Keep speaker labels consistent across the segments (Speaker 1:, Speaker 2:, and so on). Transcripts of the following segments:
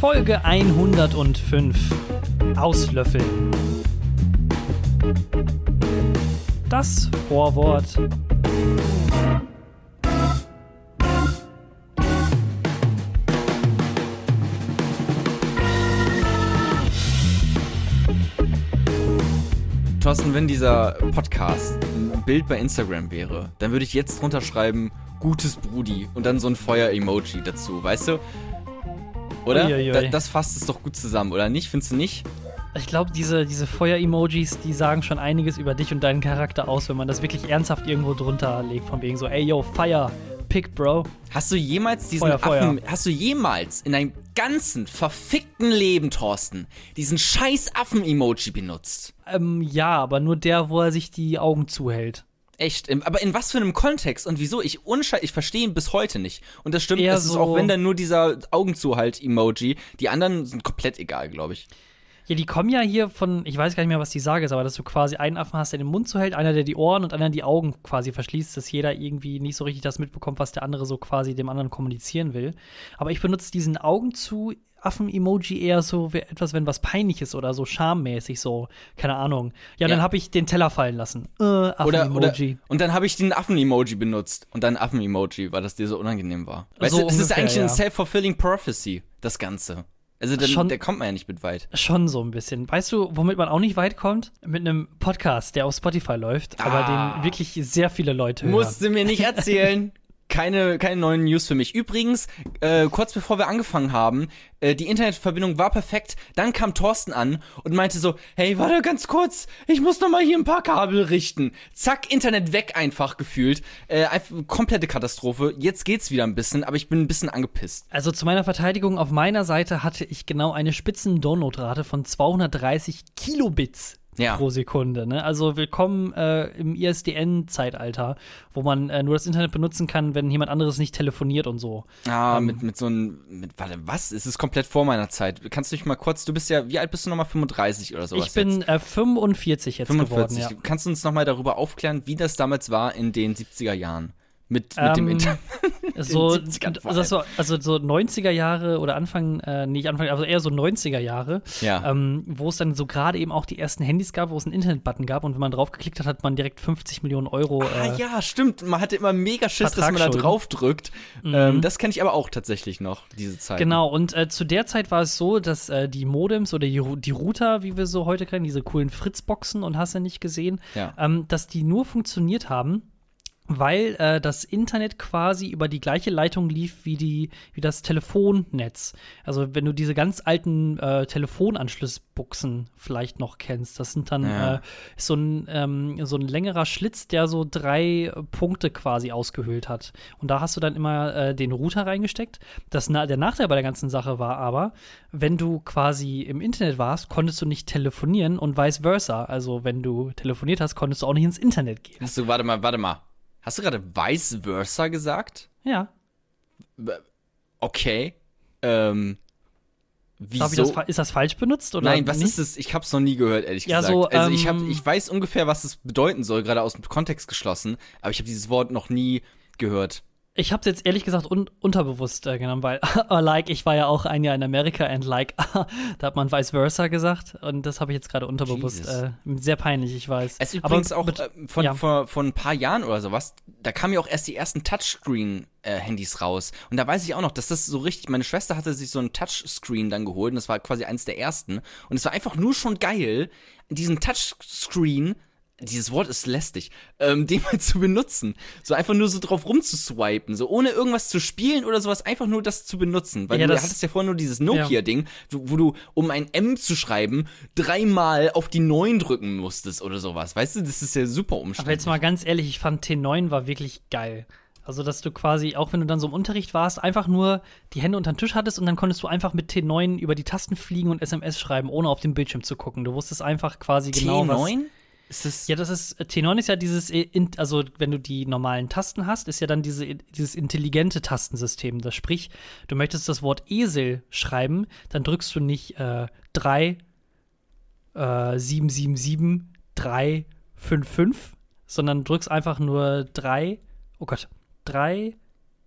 Speaker 1: Folge 105. Auslöffeln. Das Vorwort.
Speaker 2: Thorsten, wenn dieser Podcast ein Bild bei Instagram wäre, dann würde ich jetzt drunter schreiben, gutes Brudi und dann so ein Feuer-Emoji dazu, weißt du? Oder?
Speaker 1: Uiuiui.
Speaker 2: Da, das fasst es doch gut zusammen, oder nicht? Findest du nicht?
Speaker 1: Ich glaube, diese, diese Feuer-Emojis, die sagen schon einiges über dich und deinen Charakter aus, wenn man das wirklich ernsthaft irgendwo drunter legt, von wegen so, ey yo, Fire, Pick, Bro.
Speaker 2: Hast du jemals diesen
Speaker 1: Feuer, Feuer.
Speaker 2: Affen, hast du jemals in deinem ganzen verfickten Leben, Thorsten, diesen scheiß Affen-Emoji benutzt?
Speaker 1: Ähm, ja, aber nur der, wo er sich die Augen zuhält.
Speaker 2: Echt? Aber in was für einem Kontext und wieso? Ich unschei ich verstehe ihn bis heute nicht. Und das stimmt,
Speaker 1: Eher
Speaker 2: es ist
Speaker 1: so-
Speaker 2: auch wenn dann nur dieser Augenzuhalt-Emoji. Die anderen sind komplett egal, glaube ich.
Speaker 1: Ja, die kommen ja hier von, ich weiß gar nicht mehr, was die Sage ist, aber dass du quasi einen Affen hast, der den Mund zuhält, einer, der die Ohren und einer die Augen quasi verschließt, dass jeder irgendwie nicht so richtig das mitbekommt, was der andere so quasi dem anderen kommunizieren will. Aber ich benutze diesen Augen zu Affen-Emoji eher so etwas, wenn was peinlich ist oder so schammäßig, so, keine Ahnung. Ja, dann
Speaker 2: Ja.
Speaker 1: habe ich den Teller fallen lassen. Äh, Affen-Emoji.
Speaker 2: und dann habe ich den Affen-Emoji benutzt. Und dann Affen-Emoji, weil das dir so unangenehm war. Weißt
Speaker 1: So
Speaker 2: du, das ist eigentlich
Speaker 1: ja.
Speaker 2: ein self-fulfilling prophecy, das Ganze. Also dann,
Speaker 1: Schon-
Speaker 2: da kommt man ja nicht mit weit.
Speaker 1: Schon so ein bisschen. Weißt du, womit man auch nicht weit kommt? Mit einem Podcast, der auf Spotify läuft, aber
Speaker 2: Ah.
Speaker 1: den wirklich sehr viele Leute hören.
Speaker 2: Musst du mir nicht erzählen. Keine, keine neuen News für mich. Übrigens, äh, kurz bevor wir angefangen haben, äh, die Internetverbindung war perfekt. Dann kam Thorsten an und meinte so, hey, warte ganz kurz, ich muss noch mal hier ein paar Kabel richten. Zack, Internet weg einfach gefühlt. Äh, einfach, komplette Katastrophe. Jetzt geht's wieder ein bisschen, aber ich bin ein bisschen angepisst.
Speaker 1: Also zu meiner Verteidigung, auf meiner Seite hatte ich genau eine Spitzen-Download-Rate von 230 Kilobits
Speaker 2: Ja.
Speaker 1: pro Sekunde. Ne? Also willkommen äh, im ISDN-Zeitalter, wo man äh, nur das Internet benutzen kann, wenn jemand anderes nicht telefoniert und so.
Speaker 2: Ah, mit, mit so einem, mit, warte, was? Es ist komplett vor meiner Zeit. Kannst du dich mal kurz, du bist ja, wie alt bist du nochmal? 35 oder sowas
Speaker 1: ich bin äh, 45 jetzt
Speaker 2: 45.
Speaker 1: geworden. Ja.
Speaker 2: Kannst du uns nochmal darüber aufklären, wie das damals war in den 70er Jahren? Mit, mit dem
Speaker 1: Ähm,
Speaker 2: Internet.
Speaker 1: So,
Speaker 2: 70ern vor
Speaker 1: also, so, also so 90er Jahre oder Anfang, äh, nicht Anfang, also eher so 90er Jahre,
Speaker 2: Ja.
Speaker 1: ähm, wo es dann so gerade eben auch die ersten Handys gab, wo es einen Internet-Button gab und wenn man drauf geklickt hat, hat man direkt 50 Millionen Euro.
Speaker 2: Ah
Speaker 1: äh,
Speaker 2: ja, stimmt. Man hatte immer mega Schiss, dass man da drauf drückt. Ähm, das kenne ich aber auch tatsächlich noch, diese Zeit.
Speaker 1: Genau, und äh, zu der Zeit war es so, dass äh, die Modems oder die, die Router, wie wir so heute kennen, diese coolen Fritzboxen und hast du nicht gesehen,
Speaker 2: Ja.
Speaker 1: ähm, dass die nur funktioniert haben, weil äh, das Internet quasi über die gleiche Leitung lief wie, die, wie das Telefonnetz. Also wenn du diese ganz alten äh, Telefonanschlussbuchsen vielleicht noch kennst, das sind dann
Speaker 2: Ja.
Speaker 1: äh, so, ein, ähm, so ein längerer Schlitz, der so drei Punkte quasi ausgehöhlt hat. Und da hast du dann immer äh, den Router reingesteckt. Das, na der Nachteil bei der ganzen Sache war aber, wenn du quasi im Internet warst, konntest du nicht telefonieren und vice versa. Also wenn du telefoniert hast, konntest du auch nicht ins Internet gehen.
Speaker 2: Hast du, warte mal, warte mal. Hast du gerade vice versa gesagt?
Speaker 1: Ja.
Speaker 2: Okay. Ähm. Wieso?
Speaker 1: Das, ist das falsch benutzt? Oder
Speaker 2: Nein, was
Speaker 1: nicht?
Speaker 2: ist das? Ich hab's noch nie gehört, ehrlich
Speaker 1: Ja,
Speaker 2: gesagt.
Speaker 1: so,
Speaker 2: also ich hab,
Speaker 1: ähm,
Speaker 2: ich weiß ungefähr, was es bedeuten soll, gerade aus dem Kontext geschlossen, aber ich habe dieses Wort noch nie gehört.
Speaker 1: Ich habe es jetzt ehrlich gesagt un unterbewusst äh, genommen, weil like ich war ja auch ein Jahr in Amerika and like da hat man vice versa gesagt und das habe ich jetzt gerade unterbewusst. Äh, sehr peinlich, ich weiß.
Speaker 2: Es ist übrigens auch
Speaker 1: mit-
Speaker 2: äh, von,
Speaker 1: ja.
Speaker 2: vor, von ein paar Jahren oder sowas, da kamen ja auch erst die ersten Touchscreen-Handys raus. Und da weiß ich auch noch, dass das so richtig, meine Schwester hatte sich so ein Touchscreen dann geholt und das war quasi eins der ersten. Und es war einfach nur schon geil, diesen Touchscreen, dieses Wort ist lästig, ähm, den mal zu benutzen. So einfach nur so drauf rumzuswipen, so ohne irgendwas zu spielen oder sowas, einfach nur das zu benutzen. Weil
Speaker 1: Ja,
Speaker 2: du
Speaker 1: das-
Speaker 2: hattest ja vorhin nur dieses Nokia-Ding, wo, wo du, um ein M zu schreiben, dreimal auf die 9 drücken musstest oder sowas. Weißt du, das ist ja super
Speaker 1: Aber
Speaker 2: umständlich.
Speaker 1: jetzt mal ganz ehrlich, ich fand T9 war wirklich geil. Also, dass du quasi, auch wenn du dann so im Unterricht warst, einfach nur die Hände unter den Tisch hattest und dann konntest du einfach mit T9 über die Tasten fliegen und SMS schreiben, ohne auf den Bildschirm zu gucken. Du wusstest einfach quasi genau, was.
Speaker 2: T9? Ist das.
Speaker 1: Ja, das ist, T9 ist ja dieses, äh, also wenn du die normalen Tasten hast, ist ja dann diese, dieses intelligente Tastensystem. Das sprich, du möchtest das Wort Esel schreiben, dann drückst du nicht äh, 3, äh, 777, 3, 5, 5, sondern drückst einfach nur 3, oh Gott, 3,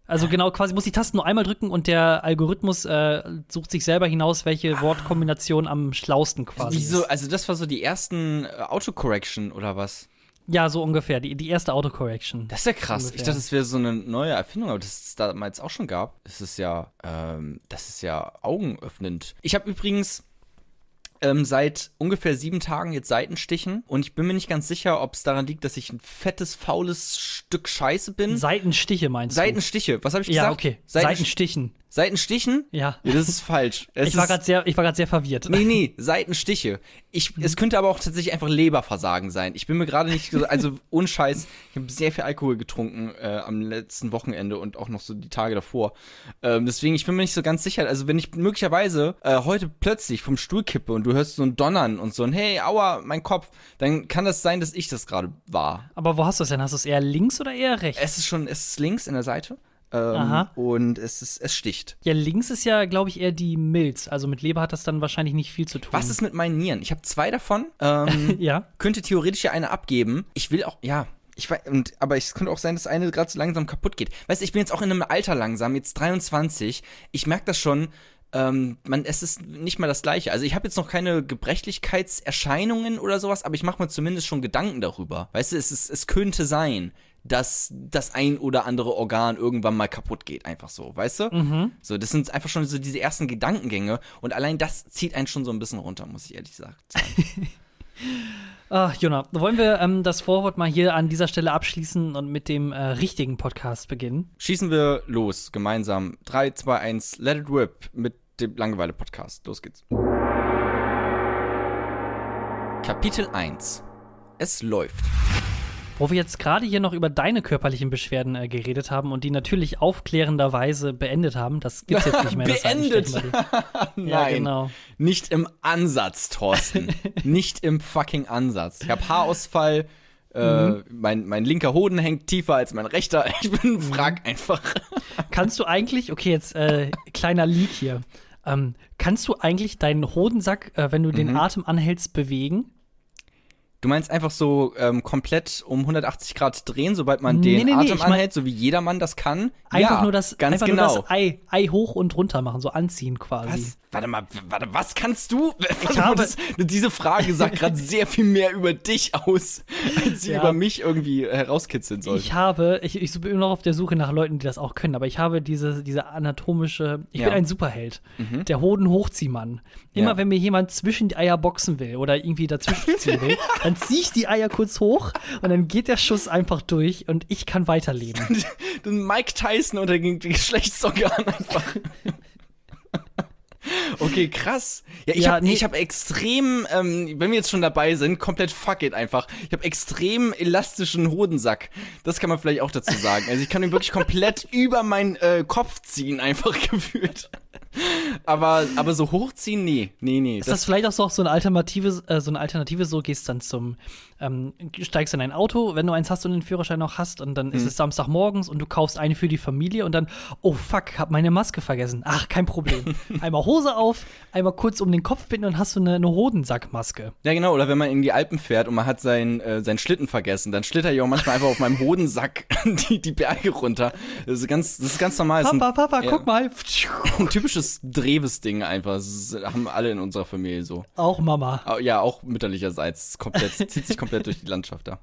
Speaker 1: Also genau, quasi muss die Tasten nur einmal drücken und der Algorithmus äh, sucht sich selber hinaus, welche Wortkombination am schlausten quasi
Speaker 2: Wieso?
Speaker 1: ist.
Speaker 2: Also das war so die ersten äh, Autocorrection oder was?
Speaker 1: Ja, so ungefähr. Die, die erste Autocorrection.
Speaker 2: Das ist ja krass.
Speaker 1: Ungefähr.
Speaker 2: Ich dachte, das wäre so eine neue Erfindung, aber das es damals auch schon gab. Das ist ja, ähm, das ist ja augenöffnend. Ich habe übrigens ähm, seit ungefähr sieben Tagen jetzt Seitenstichen und ich bin mir nicht ganz sicher, ob es daran liegt, dass ich ein fettes, faules Stück Scheiße bin.
Speaker 1: Seitenstiche meinst
Speaker 2: Seitenstiche, was habe ich
Speaker 1: du?
Speaker 2: gesagt?
Speaker 1: Ja, okay.
Speaker 2: Seiten
Speaker 1: Seitenstichen.
Speaker 2: Seitenstichen?
Speaker 1: Ja.
Speaker 2: Ja, das ist falsch. Es
Speaker 1: Ich war gerade sehr, ich war gerade sehr verwirrt.
Speaker 2: Nee, nee, Seitenstiche. Ich, es könnte aber auch tatsächlich einfach Leberversagen sein. Ich bin mir gerade nicht, so- also ohne Scheiß, ich habe sehr viel Alkohol getrunken äh, am letzten Wochenende und auch noch so die Tage davor. Ähm, deswegen, ich bin mir nicht so ganz sicher. Also wenn ich möglicherweise äh, heute plötzlich vom Stuhl kippe und du hörst so ein Donnern und so ein Hey, aua, mein Kopf, dann kann das sein, dass ich das gerade war.
Speaker 1: Aber wo hast du es denn? Hast du es eher links oder eher rechts?
Speaker 2: Es ist schon, es ist links in der Seite. Ähm. Und es ist, es sticht.
Speaker 1: ja, links ist ja, glaube ich, eher die Milz. Also mit Leber hat das dann wahrscheinlich nicht viel zu tun.
Speaker 2: Was ist mit meinen Nieren? Ich habe zwei davon. Ähm,
Speaker 1: Ja.
Speaker 2: könnte theoretisch ja eine abgeben. Ich will auch, ja. Ich weiß, und, aber es könnte auch sein, dass eine gerade so langsam kaputt geht. Weißt du, ich bin jetzt auch in einem Alter langsam, jetzt 23. Ich merke das schon. Ähm, man, es ist nicht mal das Gleiche. Also ich habe jetzt noch keine Gebrechlichkeitserscheinungen oder sowas, aber ich mache mir zumindest schon Gedanken darüber. Weißt du, es, ist, es könnte sein, dass das ein oder andere Organ irgendwann mal kaputt geht, einfach so, weißt du? So, das sind einfach schon so diese ersten Gedankengänge und allein das zieht einen schon so ein bisschen runter, muss ich ehrlich sagen.
Speaker 1: Ach, Jona, wollen wir ähm, das Vorwort mal hier an dieser Stelle abschließen und mit dem äh, richtigen Podcast beginnen?
Speaker 2: Schießen wir los, gemeinsam. 3, 2, 1, let it whip mit dem Langeweile-Podcast. Los geht's. Kapitel 1. Es läuft.
Speaker 1: Wo wir jetzt gerade hier noch über deine körperlichen Beschwerden äh, geredet haben und die natürlich aufklärenderweise beendet haben, das gibt's jetzt nicht mehr.
Speaker 2: Beendet? Nein.
Speaker 1: Ja, genau.
Speaker 2: Nicht im Ansatz, Thorsten. Nicht im fucking Ansatz. Ich habe Haarausfall. Äh,
Speaker 1: Mhm.
Speaker 2: mein, mein linker Hoden hängt tiefer als mein rechter. Ich bin ein Wrack einfach.
Speaker 1: Kannst du eigentlich, okay, jetzt äh, kleiner Leak hier, ähm, kannst du eigentlich deinen Hodensack, äh, wenn du
Speaker 2: Mhm.
Speaker 1: den Atem anhältst, bewegen?
Speaker 2: Du meinst einfach so ähm, komplett um 180 Grad drehen, sobald man
Speaker 1: Nee,
Speaker 2: den
Speaker 1: nee, nee,
Speaker 2: Atem
Speaker 1: mein-
Speaker 2: anhält, so wie jedermann das kann?
Speaker 1: Einfach
Speaker 2: ja,
Speaker 1: nur das,
Speaker 2: ganz
Speaker 1: einfach
Speaker 2: genau.
Speaker 1: nur das Ei, Ei hoch und runter machen, so anziehen quasi.
Speaker 2: Was? Warte mal, warte, was kannst du? Mal,
Speaker 1: habe-
Speaker 2: das, diese Frage sagt gerade sehr viel mehr über dich aus, als sie
Speaker 1: Ja.
Speaker 2: über mich irgendwie herauskitzeln soll.
Speaker 1: Ich habe, ich, ich bin immer noch auf der Suche nach Leuten, die das auch können, aber ich habe diese, diese anatomische, ich
Speaker 2: Ja. Mhm.
Speaker 1: bin ein Superheld, der Hoden-Hochziehmann. Immer
Speaker 2: Ja.
Speaker 1: wenn mir jemand zwischen die Eier boxen will oder irgendwie dazwischen ziehen will, dann ziehe ich die Eier kurz hoch und dann geht der Schuss einfach durch und ich kann weiterleben.
Speaker 2: Den Mike Tyson unter den Geschlechtsorgan einfach. Okay, krass. Ja, ich
Speaker 1: Ja,
Speaker 2: habe
Speaker 1: nee.
Speaker 2: ich hab extrem, ähm, wenn wir jetzt schon dabei sind, komplett fuck it einfach. Ich habe extrem elastischen Hodensack. Das kann man vielleicht auch dazu sagen. Also ich kann ihn wirklich komplett über meinen äh, Kopf ziehen, einfach gefühlt. Aber, aber so hochziehen, nee, nee, nee.
Speaker 1: Ist das vielleicht auch so, so eine Alternative, äh, so eine Alternative, so gehst dann zum, ähm, steigst in ein Auto, wenn du eins hast und den Führerschein noch hast, und dann
Speaker 2: Hm.
Speaker 1: ist es Samstagmorgens und du kaufst eine für die Familie und dann, oh fuck, hab meine Maske vergessen. Ach, kein Problem. einmal Hose auf, einmal kurz um den Kopf binden und hast du eine, eine Hodensackmaske.
Speaker 2: Ja, genau. Oder wenn man in die Alpen fährt und man hat seinen, äh, seinen Schlitten vergessen, dann schlitter ich auch manchmal einfach auf meinem Hodensack die, die Berge runter. Das ist ganz, das ist ganz normal. Das ist
Speaker 1: Papa, Papa,
Speaker 2: ja.
Speaker 1: guck mal.
Speaker 2: ein, ein typisches Dreves-Ding einfach. Das haben alle in unserer Familie so.
Speaker 1: Auch Mama.
Speaker 2: Ja, auch mütterlicherseits. Komplett, zieht sich komplett durch die Landschaft da.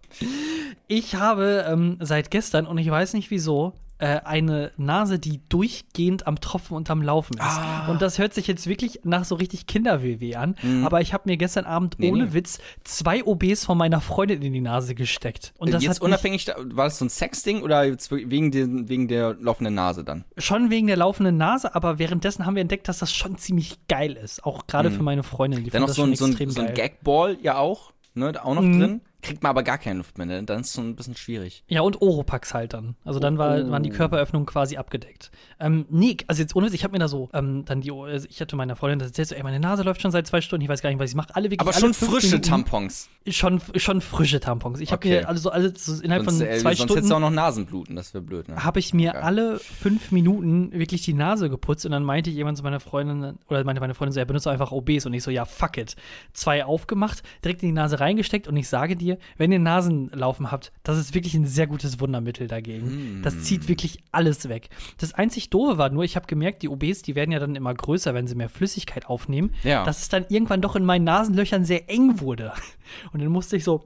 Speaker 1: Ich habe ähm, seit gestern, und ich weiß nicht wieso, äh, eine Nase, die durchgehend am Tropfen und am Laufen ist.
Speaker 2: Ah.
Speaker 1: Und das hört sich jetzt wirklich nach so richtig Kinder-WW an. Aber ich habe mir gestern Abend
Speaker 2: Mhm. Nee,
Speaker 1: ohne
Speaker 2: nee.
Speaker 1: Witz zwei OBs von meiner Freundin in die Nase gesteckt. Und das
Speaker 2: jetzt unabhängig, war das so ein Sexding oder wegen, den, wegen der laufenden Nase dann?
Speaker 1: schon wegen der laufenden Nase, aber währenddessen haben wir entdeckt, dass das schon ziemlich geil ist. Auch gerade für meine Freundin. Die
Speaker 2: Dann
Speaker 1: fand
Speaker 2: noch
Speaker 1: das
Speaker 2: so ein,
Speaker 1: schon
Speaker 2: so ein,
Speaker 1: extrem
Speaker 2: so ein
Speaker 1: geil.
Speaker 2: Gagball ja auch, ne, auch noch
Speaker 1: Mhm.
Speaker 2: drin. Kriegt man aber gar keine Luft mehr, ne? Dann ist es so ein bisschen schwierig.
Speaker 1: Ja, und Oropax halt dann. Also dann war,
Speaker 2: Oh.
Speaker 1: waren die Körperöffnungen quasi abgedeckt. Ähm, nee, also jetzt ohne Witz, ich habe mir da so, ähm, dann die, also ich hatte meiner Freundin das erzählt, so, ey, meine Nase läuft schon seit zwei Stunden, ich weiß gar nicht, was ich mache. Alle wirklich
Speaker 2: Aber schon frische
Speaker 1: Minuten-
Speaker 2: Tampons.
Speaker 1: Schon, schon frische Tampons. Ich habe
Speaker 2: Okay.
Speaker 1: mir also so alle so innerhalb
Speaker 2: Sonst,
Speaker 1: von
Speaker 2: äh,
Speaker 1: zwei
Speaker 2: sonst hättest du auch
Speaker 1: Stunden
Speaker 2: noch Nasenbluten, das wäre blöd, ne?
Speaker 1: habe ich mir
Speaker 2: Ja.
Speaker 1: alle fünf Minuten wirklich die Nase geputzt und dann meinte jemand zu meiner Freundin, oder meinte meine Freundin so, er benutzt einfach OBs und ich so, ja, fuck it. Zwei aufgemacht, direkt in die Nase reingesteckt und ich sage dir, dir, wenn ihr Nasenlaufen habt, das ist wirklich ein sehr gutes Wundermittel dagegen. Das zieht wirklich alles weg. Das einzig Doofe war nur, ich habe gemerkt, die OBs, die werden ja dann immer größer, wenn sie mehr Flüssigkeit aufnehmen,
Speaker 2: Ja.
Speaker 1: dass es dann irgendwann doch in meinen Nasenlöchern sehr eng wurde. Und dann musste ich so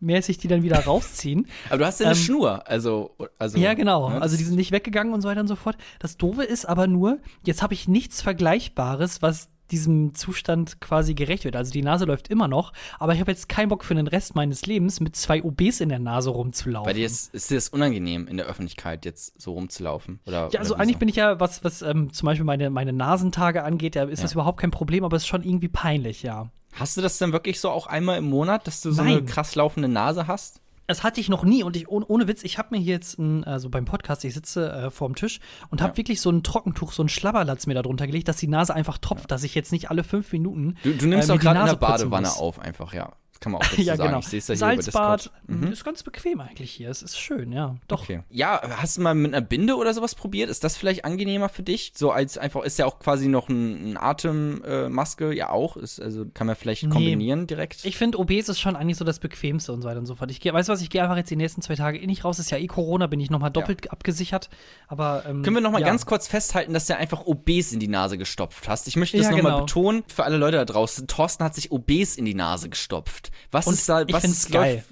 Speaker 1: mäßig die dann wieder rausziehen.
Speaker 2: Aber du hast ja eine
Speaker 1: Ähm,
Speaker 2: Schnur, also. also
Speaker 1: Ja, genau.
Speaker 2: ne,
Speaker 1: Also die sind nicht weggegangen und so weiter und so fort. Das Doofe ist aber nur, jetzt habe ich nichts Vergleichbares, was diesem Zustand quasi gerecht wird. Also die Nase läuft immer noch, aber ich habe jetzt keinen Bock für den Rest meines Lebens mit zwei OBs in der Nase rumzulaufen.
Speaker 2: Bei dir ist, ist dir das unangenehm, in der Öffentlichkeit jetzt so rumzulaufen? Oder,
Speaker 1: ja, also
Speaker 2: oder
Speaker 1: eigentlich bin ich ja, was, was ähm, zum Beispiel meine, meine Nasentage angeht, da ist
Speaker 2: Ja.
Speaker 1: das überhaupt kein Problem, aber es ist schon irgendwie peinlich, ja.
Speaker 2: Hast du das denn wirklich so auch einmal im Monat, dass du so eine
Speaker 1: Nein.
Speaker 2: krass laufende Nase hast?
Speaker 1: Das hatte ich noch nie und ich, ohne, Witz, ich habe mir hier jetzt, ein, also beim Podcast, ich sitze äh, vorm Tisch und habe
Speaker 2: Ja.
Speaker 1: wirklich so ein Trockentuch, so ein Schlabberlatz mir da drunter gelegt, dass die Nase einfach tropft, dass ich jetzt nicht alle fünf Minuten.
Speaker 2: Du, du nimmst
Speaker 1: äh,
Speaker 2: auch gerade in der Badewanne auf, einfach, ja. Das kann man auch dazu
Speaker 1: ja,
Speaker 2: sagen.
Speaker 1: genau.
Speaker 2: Ich sehe es ja hier
Speaker 1: Salzbad.
Speaker 2: Mhm.
Speaker 1: ist ganz bequem eigentlich hier. Es ist schön, ja. Doch.
Speaker 2: Okay. Ja, hast du mal mit einer Binde oder sowas probiert? Ist das vielleicht angenehmer für dich? So als einfach, ist ja auch quasi noch ein, ein Atemmaske, äh, ja auch. Ist, also kann man vielleicht
Speaker 1: Nee.
Speaker 2: kombinieren direkt.
Speaker 1: Ich finde, OBs ist schon eigentlich so das Bequemste und so weiter und so fort. Ich geh, weißt du was, ich gehe einfach jetzt die nächsten zwei Tage eh nicht raus. Ist ja eh Corona, bin ich nochmal doppelt abgesichert. Aber ähm,
Speaker 2: Können wir noch mal
Speaker 1: ja.
Speaker 2: ganz kurz festhalten, dass du einfach OBs in die Nase gestopft hast? Ich möchte das
Speaker 1: Ja,
Speaker 2: noch mal
Speaker 1: genau.
Speaker 2: betonen für alle Leute da draußen. Thorsten hat sich OBs in die Nase gestopft. Was
Speaker 1: Und
Speaker 2: ist da?
Speaker 1: ich
Speaker 2: Was
Speaker 1: find's
Speaker 2: ist
Speaker 1: geil.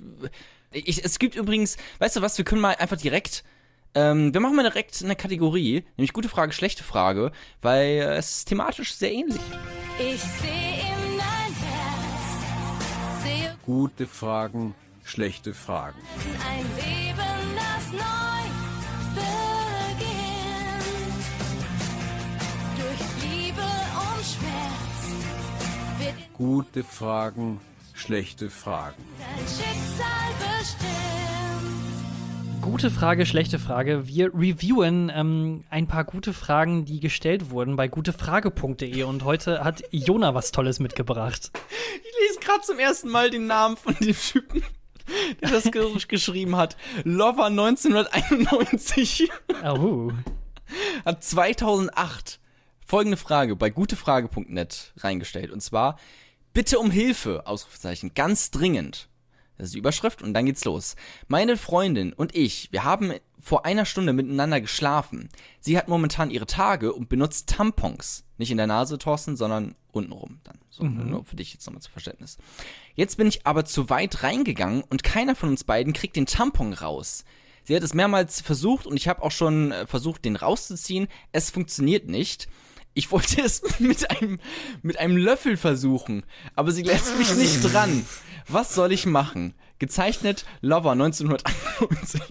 Speaker 2: Ich, es gibt übrigens, weißt du was? Wir können mal einfach direkt. Ähm, wir machen mal direkt eine Kategorie, nämlich gute Frage, schlechte Frage, weil äh, es ist thematisch sehr ähnlich.
Speaker 3: Ich sehe in dein Herz, sehe
Speaker 4: Gute Fragen, schlechte Fragen.
Speaker 3: ein Leben, das neu beginnt. Durch Liebe und Schmerz
Speaker 4: Gute Fragen, schlechte Fragen.
Speaker 3: dein Schicksal bestimmt.
Speaker 1: Gute Frage, schlechte Frage. Wir reviewen ähm, ein paar gute Fragen, die gestellt wurden bei gutefrage.de und heute hat Jona was Tolles mitgebracht.
Speaker 2: Ich lese gerade zum ersten Mal den Namen von dem Typen, der das ge geschrieben hat. Lover 1991
Speaker 1: Oh.
Speaker 2: hat 2008 folgende Frage bei gutefrage.net reingestellt. Und zwar, bitte um Hilfe, Ausrufezeichen, ganz dringend. Das ist die Überschrift und dann geht's los. Meine Freundin und ich, wir haben vor einer Stunde miteinander geschlafen. Sie hat momentan ihre Tage und benutzt Tampons. Nicht in der Nase, Thorsten, sondern untenrum dann. So, Nur für dich jetzt nochmal zu Verständnis. Jetzt bin ich aber zu weit reingegangen und keiner von uns beiden kriegt den Tampon raus. Sie hat es mehrmals versucht und ich habe auch schon äh, versucht, den rauszuziehen. Es funktioniert nicht. Ich wollte es mit einem, mit einem Löffel versuchen, aber sie lässt mich nicht dran. Was soll ich machen? Gezeichnet Lover 1991.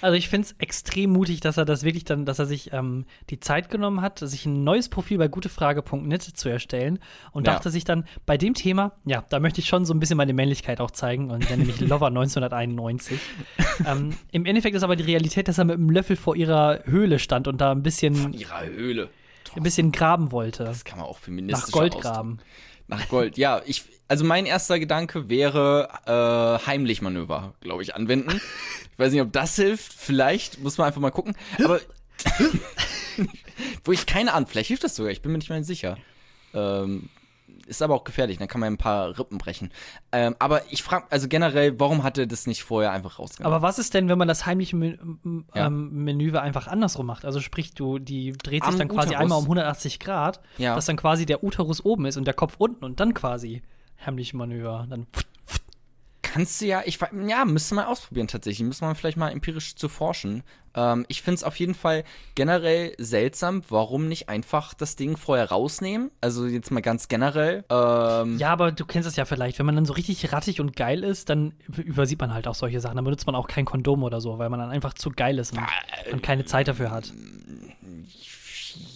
Speaker 1: Also ich finde es extrem mutig, dass er das wirklich dann, dass er sich ähm, die Zeit genommen hat, sich ein neues Profil bei gutefrage.net zu erstellen und
Speaker 2: Ja.
Speaker 1: dachte sich dann, bei dem Thema, ja, da möchte ich schon so ein bisschen meine Männlichkeit auch zeigen und dann nämlich Lover 1991. ähm, Im Endeffekt ist aber die Realität, dass er mit einem Löffel vor ihrer Höhle stand und da ein bisschen,
Speaker 2: Ihrer Höhle.
Speaker 1: ein bisschen graben wollte.
Speaker 2: Das kann man auch feministisch
Speaker 1: Nach Gold graben.
Speaker 2: Nach Gold, ja. Ich, also mein erster Gedanke wäre äh, Heimlich-Manöver, glaube ich, anwenden. Ich weiß nicht, ob das hilft. Vielleicht muss man einfach mal gucken. Aber wo ich keine Ahnung, vielleicht hilft das sogar. Ich bin mir nicht mehr sicher. Ähm, ist aber auch gefährlich. Dann kann man ein paar Rippen brechen. Ähm, aber ich frage, also generell, warum hat er das nicht vorher einfach rausgenommen?
Speaker 1: Aber was ist denn, wenn man das heimliche Men
Speaker 2: Ja.
Speaker 1: ähm, Manöver einfach andersrum macht? Also sprich, du, die dreht sich
Speaker 2: Am
Speaker 1: dann quasi
Speaker 2: Uterus.
Speaker 1: einmal um 180 Grad,
Speaker 2: Ja.
Speaker 1: dass dann quasi der Uterus oben ist und der Kopf unten und dann quasi heimliche Manöver. Dann
Speaker 2: Kannst du ja, ich ja, müsste man ausprobieren tatsächlich. Müsste man vielleicht mal empirisch zu forschen. Ähm, ich finde es auf jeden Fall generell seltsam, warum nicht einfach das Ding vorher rausnehmen? Also jetzt mal ganz generell. Ähm,
Speaker 1: Ja, aber du kennst es ja vielleicht, wenn man dann so richtig rattig und geil ist, dann übersieht man halt auch solche Sachen. Dann benutzt man auch kein Kondom oder so, weil man dann einfach zu geil ist und, und keine Zeit dafür hat.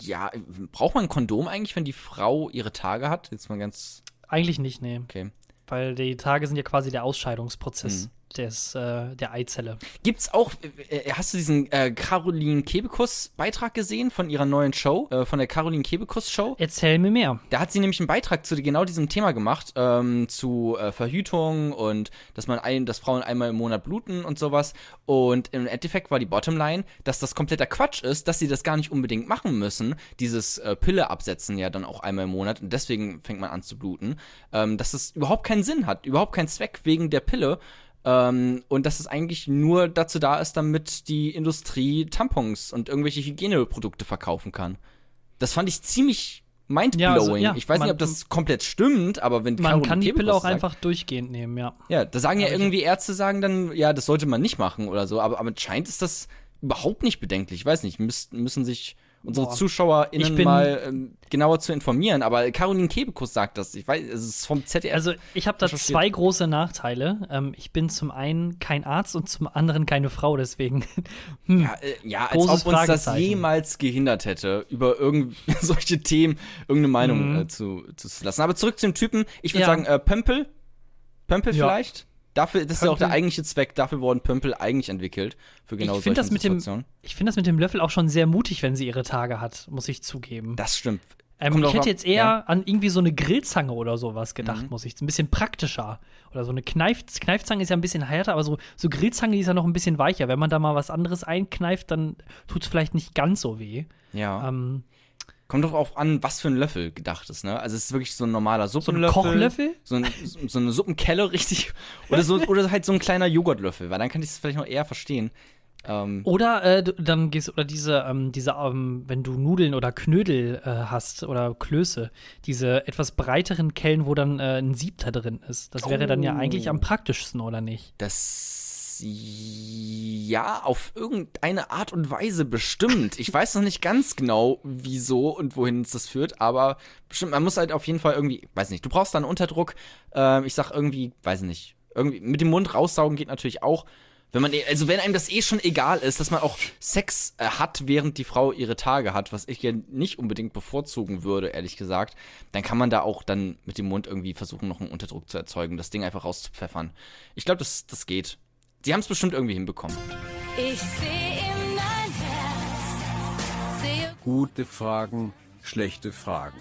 Speaker 2: ja, braucht man ein Kondom eigentlich, wenn die Frau ihre Tage hat? Jetzt mal ganz,
Speaker 1: Eigentlich nicht, nee.
Speaker 2: okay.
Speaker 1: Weil die Tage sind ja quasi der Ausscheidungsprozess. Des, äh, der Eizelle.
Speaker 2: Gibt's auch, äh, äh, hast du diesen äh, Caroline Kebekus-Beitrag gesehen von ihrer neuen Show, äh, von der Caroline Kebekus-Show?
Speaker 1: Erzähl mir mehr.
Speaker 2: Da hat sie nämlich einen Beitrag zu genau diesem Thema gemacht, ähm, zu äh, Verhütung und dass man ein, dass Frauen einmal im Monat bluten und sowas. Und im Endeffekt war die Bottomline, dass das kompletter Quatsch ist, dass sie das gar nicht unbedingt machen müssen, dieses Pille absetzen ja dann auch einmal im Monat und deswegen fängt man an zu bluten, ähm, dass das überhaupt keinen Sinn hat, überhaupt keinen Zweck wegen der Pille. Ähm, und dass es eigentlich nur dazu da ist, damit die Industrie Tampons und irgendwelche Hygieneprodukte verkaufen kann. Das fand ich ziemlich mindblowing.
Speaker 1: Ja, also, ja,
Speaker 2: ich weiß
Speaker 1: man-
Speaker 2: nicht, ob das komplett stimmt, aber wenn
Speaker 1: Man
Speaker 2: Caroline
Speaker 1: kann die Pille auch
Speaker 2: sagt,
Speaker 1: einfach durchgehend nehmen, ja.
Speaker 2: Ja, da sagen ja
Speaker 1: ich-
Speaker 2: irgendwie Ärzte sagen dann, ja, das sollte man nicht machen oder so, aber, aber anscheinend ist das überhaupt nicht bedenklich. Ich weiß nicht, müssen, müssen sich unsere
Speaker 1: Boah.
Speaker 2: ZuschauerInnen
Speaker 1: Ich bin-
Speaker 2: mal ähm, genauer zu informieren, aber Caroline Kebekus sagt das. Ich weiß, es ist vom ZDF.
Speaker 1: Also ich habe da zwei große Nachteile. Ähm, ich bin zum einen kein Arzt und zum anderen keine Frau, deswegen. hm.
Speaker 2: Ja, äh, ja als ob uns das jemals gehindert hätte, über irgend solche Themen irgendeine Meinung
Speaker 1: Mhm.
Speaker 2: äh, zu, zu lassen. Aber zurück zu dem Typen. Ich würde
Speaker 1: Ja.
Speaker 2: sagen, äh, Pömpel. Pömpel
Speaker 1: Ja.
Speaker 2: vielleicht? Dafür, das ist ja auch
Speaker 1: Pömpel.
Speaker 2: der eigentliche Zweck. Dafür wurden Pömpel eigentlich entwickelt. Für genau
Speaker 1: ich
Speaker 2: solche
Speaker 1: das mit dem,
Speaker 2: Situationen.
Speaker 1: ich finde das mit dem Löffel auch schon sehr mutig, wenn sie ihre Tage hat, muss ich zugeben.
Speaker 2: Das stimmt.
Speaker 1: Ähm, ich hätte jetzt eher
Speaker 2: ja. Mhm.
Speaker 1: an irgendwie so eine Grillzange oder sowas gedacht, muss ich. Ein bisschen praktischer. Oder so eine Kneif Kneifzange ist ja ein bisschen härter, aber so, so Grillzange, ist ja noch ein bisschen weicher. Wenn man da mal was anderes einkneift, dann tut es vielleicht nicht ganz so weh.
Speaker 2: Ja.
Speaker 1: Ähm,
Speaker 2: Kommt doch auch an, was für ein Löffel gedacht ist, ne? Also es ist wirklich so ein normaler
Speaker 1: ein
Speaker 2: Suppenlöffel.
Speaker 1: Kochlöffel?
Speaker 2: So, ein, so eine Suppenkelle, richtig. Oder, so, oder halt so ein kleiner Joghurtlöffel, weil dann kann ich es vielleicht noch eher verstehen. Ähm,
Speaker 1: Oder äh, dann gehst oder diese, ähm, diese ähm, wenn du Nudeln oder Knödel äh, hast oder Klöße, diese etwas breiteren Kellen, wo dann äh, ein Sieb da drin ist. Das wäre dann ja eigentlich am praktischsten, oder nicht?
Speaker 2: Das ja, auf irgendeine Art und Weise bestimmt. Ich weiß noch nicht ganz genau, wieso und wohin uns das führt, aber bestimmt, man muss halt auf jeden Fall irgendwie, weiß nicht, du brauchst da einen Unterdruck. Ähm, ich sag irgendwie, weiß nicht, irgendwie mit dem Mund raussaugen geht natürlich auch. Wenn man, also wenn einem das eh schon egal ist, dass man auch Sex äh, hat, während die Frau ihre Tage hat, was ich ja nicht unbedingt bevorzugen würde, ehrlich gesagt, dann kann man da auch dann mit dem Mund irgendwie versuchen, noch einen Unterdruck zu erzeugen, das Ding einfach rauszupfeffern. Ich glaube, das, das geht. Sie haben es bestimmt irgendwie hinbekommen.
Speaker 3: Ich sehe in dein Herz, sehe
Speaker 4: Gute Fragen, schlechte Fragen.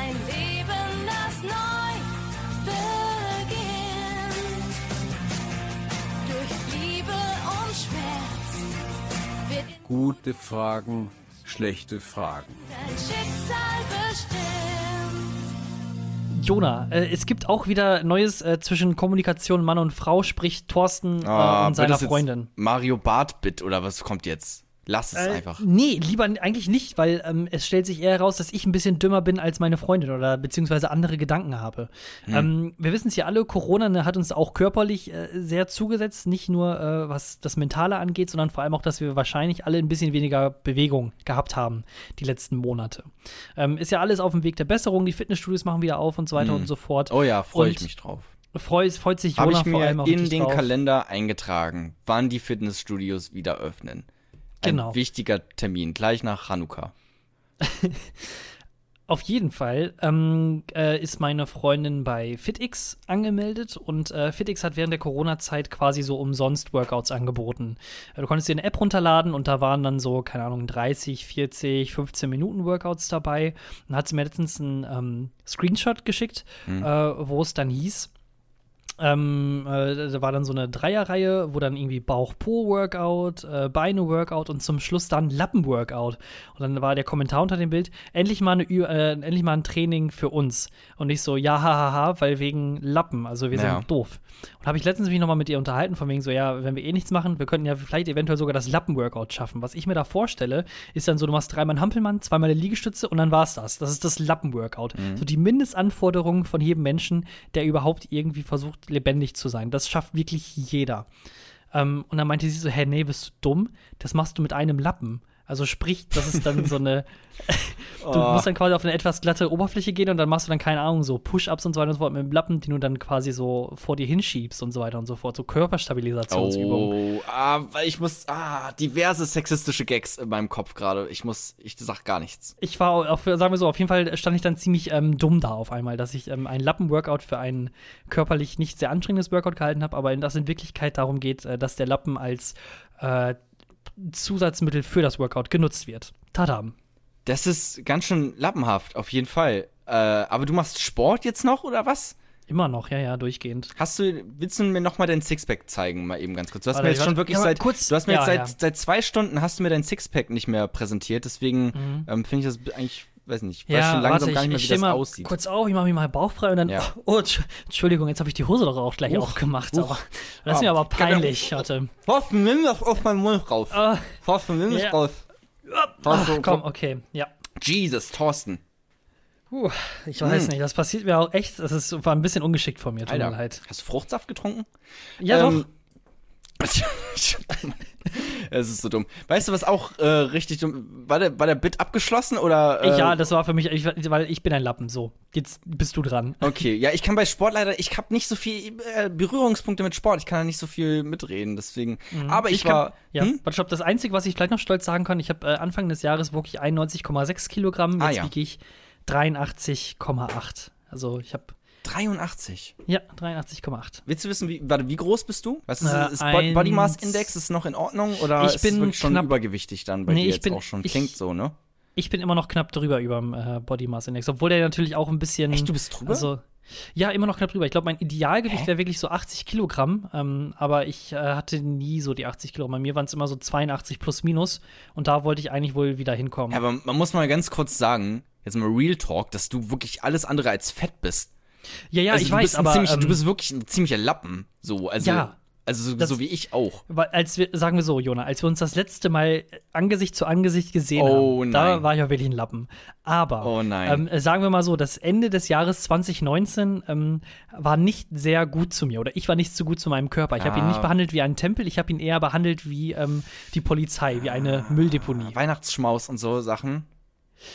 Speaker 3: ein Leben, das neu beginnt. Durch Liebe und Schmerz wird
Speaker 4: Gute Fragen, schlechte Fragen.
Speaker 3: dein Schicksal bestimmt.
Speaker 1: Jona, äh, es gibt auch wieder Neues äh, zwischen Kommunikation Mann und Frau, sprich Thorsten äh,
Speaker 2: Ah,
Speaker 1: und seiner Freundin.
Speaker 2: Mario Bart-Bit oder was kommt jetzt? Lass es
Speaker 1: Äh,
Speaker 2: einfach.
Speaker 1: Nee, lieber eigentlich nicht, weil ähm, es stellt sich eher heraus, dass ich ein bisschen dümmer bin als meine Freundin oder beziehungsweise andere Gedanken habe.
Speaker 2: Hm.
Speaker 1: Ähm, wir wissen es ja alle, Corona ne, hat uns auch körperlich äh, sehr zugesetzt, nicht nur äh, was das Mentale angeht, sondern vor allem auch, dass wir wahrscheinlich alle ein bisschen weniger Bewegung gehabt haben die letzten Monate. Ähm, ist ja alles auf dem Weg der Besserung, die Fitnessstudios machen wieder auf und so weiter und so fort.
Speaker 2: Oh ja, freue ich mich drauf.
Speaker 1: Freut, freut sich
Speaker 2: Habe
Speaker 1: Jona
Speaker 2: ich
Speaker 1: vor
Speaker 2: mir
Speaker 1: allem auch
Speaker 2: in den
Speaker 1: drauf.
Speaker 2: Kalender eingetragen, wann die Fitnessstudios wieder öffnen. Ein
Speaker 1: Genau.
Speaker 2: wichtiger Termin, gleich nach Hanukkah.
Speaker 1: Auf jeden Fall ähm, äh, ist meine Freundin bei FitX angemeldet und äh, FitX hat während der Corona-Zeit quasi so umsonst Workouts angeboten. Äh, du konntest dir eine App runterladen und da waren dann so, keine Ahnung, 30, 40, 15 Minuten Workouts dabei. Und hat sie mir letztens einen ähm, Screenshot geschickt, äh, wo es dann hieß, ähm, äh, da war dann so eine Dreierreihe, wo dann irgendwie Bauch-Po-Workout, äh, Beine-Workout und zum Schluss dann Lappen-Workout. Und dann war der Kommentar unter dem Bild, endlich mal, eine, äh, endlich mal ein Training für uns. Und ich so, ja, hahaha, weil wegen Lappen, also wir
Speaker 2: Ja.
Speaker 1: sind doof. Und habe ich letztens mich nochmal mit ihr unterhalten, von wegen so, ja, wenn wir eh nichts machen, wir könnten ja vielleicht eventuell sogar das Lappen-Workout schaffen. Was ich mir da vorstelle, ist dann so, du machst dreimal einen Hampelmann, zweimal eine Liegestütze und dann war's das. Das ist das Lappen-Workout. So die Mindestanforderungen von jedem Menschen, der überhaupt irgendwie versucht, lebendig zu sein. Das schafft wirklich jeder. Ähm, und dann meinte sie so, hä, nee, bist du dumm? Das machst du mit einem Lappen. Also sprich, das ist dann so eine. du musst dann quasi auf eine etwas glatte Oberfläche gehen und dann machst du dann, keine Ahnung, so Push-Ups und so weiter und so fort mit dem Lappen, die du dann quasi so vor dir hinschiebst und so weiter und so fort. So Körperstabilisationsübungen.
Speaker 2: Oh, ah, weil ich muss, ah, diverse sexistische Gags in meinem Kopf gerade. Ich muss, ich sag gar nichts.
Speaker 1: Ich war, auf, sagen wir so, auf jeden Fall stand ich dann ziemlich ähm, dumm da auf einmal, dass ich ähm, ein Lappen-Workout für ein körperlich nicht sehr anstrengendes Workout gehalten habe, aber in das in Wirklichkeit darum geht, äh, dass der Lappen als äh, Zusatzmittel für das Workout genutzt wird. Tadam.
Speaker 2: Das ist ganz schön lappenhaft, auf jeden Fall. Äh, aber du machst Sport jetzt noch oder was?
Speaker 1: Immer noch, ja, ja, durchgehend.
Speaker 2: Hast du, willst du mir noch mal dein Sixpack zeigen, mal eben ganz kurz? Du hast
Speaker 1: Warte,
Speaker 2: mir jetzt schon wirklich
Speaker 1: ja,
Speaker 2: seit,
Speaker 1: kurz-
Speaker 2: du hast mir
Speaker 1: ja,
Speaker 2: jetzt seit,
Speaker 1: ja.
Speaker 2: seit zwei Stunden hast du mir dein Sixpack nicht mehr präsentiert, deswegen
Speaker 1: Mhm.
Speaker 2: ähm, finde ich das eigentlich, weiß nicht, ich weiß schon langsam gar nicht mehr, wie
Speaker 1: steh
Speaker 2: das
Speaker 1: mal
Speaker 2: aussieht.
Speaker 1: kurz auf, ich mache mich mal bauchfrei und dann,
Speaker 2: Ja.
Speaker 1: oh, Entsch- Entschuldigung, jetzt habe ich die Hose doch auch gleich
Speaker 2: Huch,
Speaker 1: aufgemacht.
Speaker 2: huch.
Speaker 1: Aber, das ist mir
Speaker 2: Ah,
Speaker 1: aber peinlich. Warte.
Speaker 2: Thorsten, nimm das aus meinem Mund raus.
Speaker 1: Ah,
Speaker 2: Thorsten, nimm das
Speaker 1: Ja.
Speaker 2: raus.
Speaker 1: ach, komm, okay, ja.
Speaker 2: Jesus, Thorsten.
Speaker 1: Puh, ich weiß
Speaker 2: Hm.
Speaker 1: nicht, das passiert mir auch echt, das ist, war ein bisschen ungeschickt von mir, tut mir
Speaker 2: Alter,
Speaker 1: leid.
Speaker 2: hast du Fruchtsaft getrunken?
Speaker 1: Ja,
Speaker 2: Ähm,
Speaker 1: doch.
Speaker 2: Es ist so dumm. Weißt du, was auch äh, richtig dumm war? Der, war der Bit abgeschlossen oder? Äh,
Speaker 1: ja, das war für mich, ich, weil ich bin ein Lappen, so. Jetzt bist du dran.
Speaker 2: Okay, ja, ich kann bei Sport leider, ich habe nicht so viel äh, Berührungspunkte mit Sport. Ich kann da nicht so viel mitreden, deswegen. Aber ich,
Speaker 1: Mhm. kann-
Speaker 2: war.
Speaker 1: Ja,
Speaker 2: Hm?
Speaker 1: warte, stopp, das Einzige, was ich vielleicht noch stolz sagen kann, ich habe äh, Anfang des Jahres wog ich 91,6 Kilogramm,
Speaker 2: Ah,
Speaker 1: jetzt
Speaker 2: ja.
Speaker 1: wiege ich 83,8. Also ich habe,
Speaker 2: 83.
Speaker 1: ja, 83,8.
Speaker 2: Willst du wissen, wie, warte, wie groß bist du? Was ist,
Speaker 1: Äh,
Speaker 2: ist Bo- Body Mass Index ist noch in Ordnung oder
Speaker 1: Ich
Speaker 2: ist
Speaker 1: bin
Speaker 2: es schon
Speaker 1: knapp-
Speaker 2: übergewichtig dann bei
Speaker 1: Nee,
Speaker 2: dir
Speaker 1: ich
Speaker 2: jetzt
Speaker 1: bin-
Speaker 2: auch schon?
Speaker 1: ich-
Speaker 2: Klingt so, ne?
Speaker 1: Ich bin immer noch knapp drüber über dem äh, Body Mass Index, obwohl der natürlich auch ein bisschen.
Speaker 2: Echt, du bist drüber?
Speaker 1: Also, ja, immer noch knapp drüber. Ich glaube, mein Idealgewicht wäre wirklich so 80 Kilogramm, ähm, aber ich äh, hatte nie so die 80 Kilogramm. Bei mir waren es immer so 82 plus minus und da wollte ich eigentlich wohl wieder hinkommen.
Speaker 2: Ja, aber man muss mal ganz kurz sagen, jetzt mal Real Talk, dass du wirklich alles andere als fett bist.
Speaker 1: Ja, ja,
Speaker 2: also
Speaker 1: ich weiß, aber
Speaker 2: ziemlich,
Speaker 1: ähm,
Speaker 2: du bist wirklich ein ziemlicher Lappen. So, also,
Speaker 1: Ja.
Speaker 2: also so,
Speaker 1: Das-
Speaker 2: so wie ich auch.
Speaker 1: Weil als wir, sagen wir so, Jona, als wir uns das letzte Mal Angesicht zu Angesicht gesehen
Speaker 2: Oh,
Speaker 1: haben, da
Speaker 2: nein.
Speaker 1: war ich ja wirklich ein Lappen. Aber
Speaker 2: Oh.
Speaker 1: Ähm, sagen wir mal so, das Ende des Jahres 2019 ähm, war nicht sehr gut zu mir oder ich war nicht so gut zu meinem Körper. Ich habe ihn
Speaker 2: Ah.
Speaker 1: nicht behandelt wie einen Tempel, ich habe ihn eher behandelt wie ähm, die Polizei, wie eine Mülldeponie.
Speaker 2: Weihnachtsschmaus und so Sachen.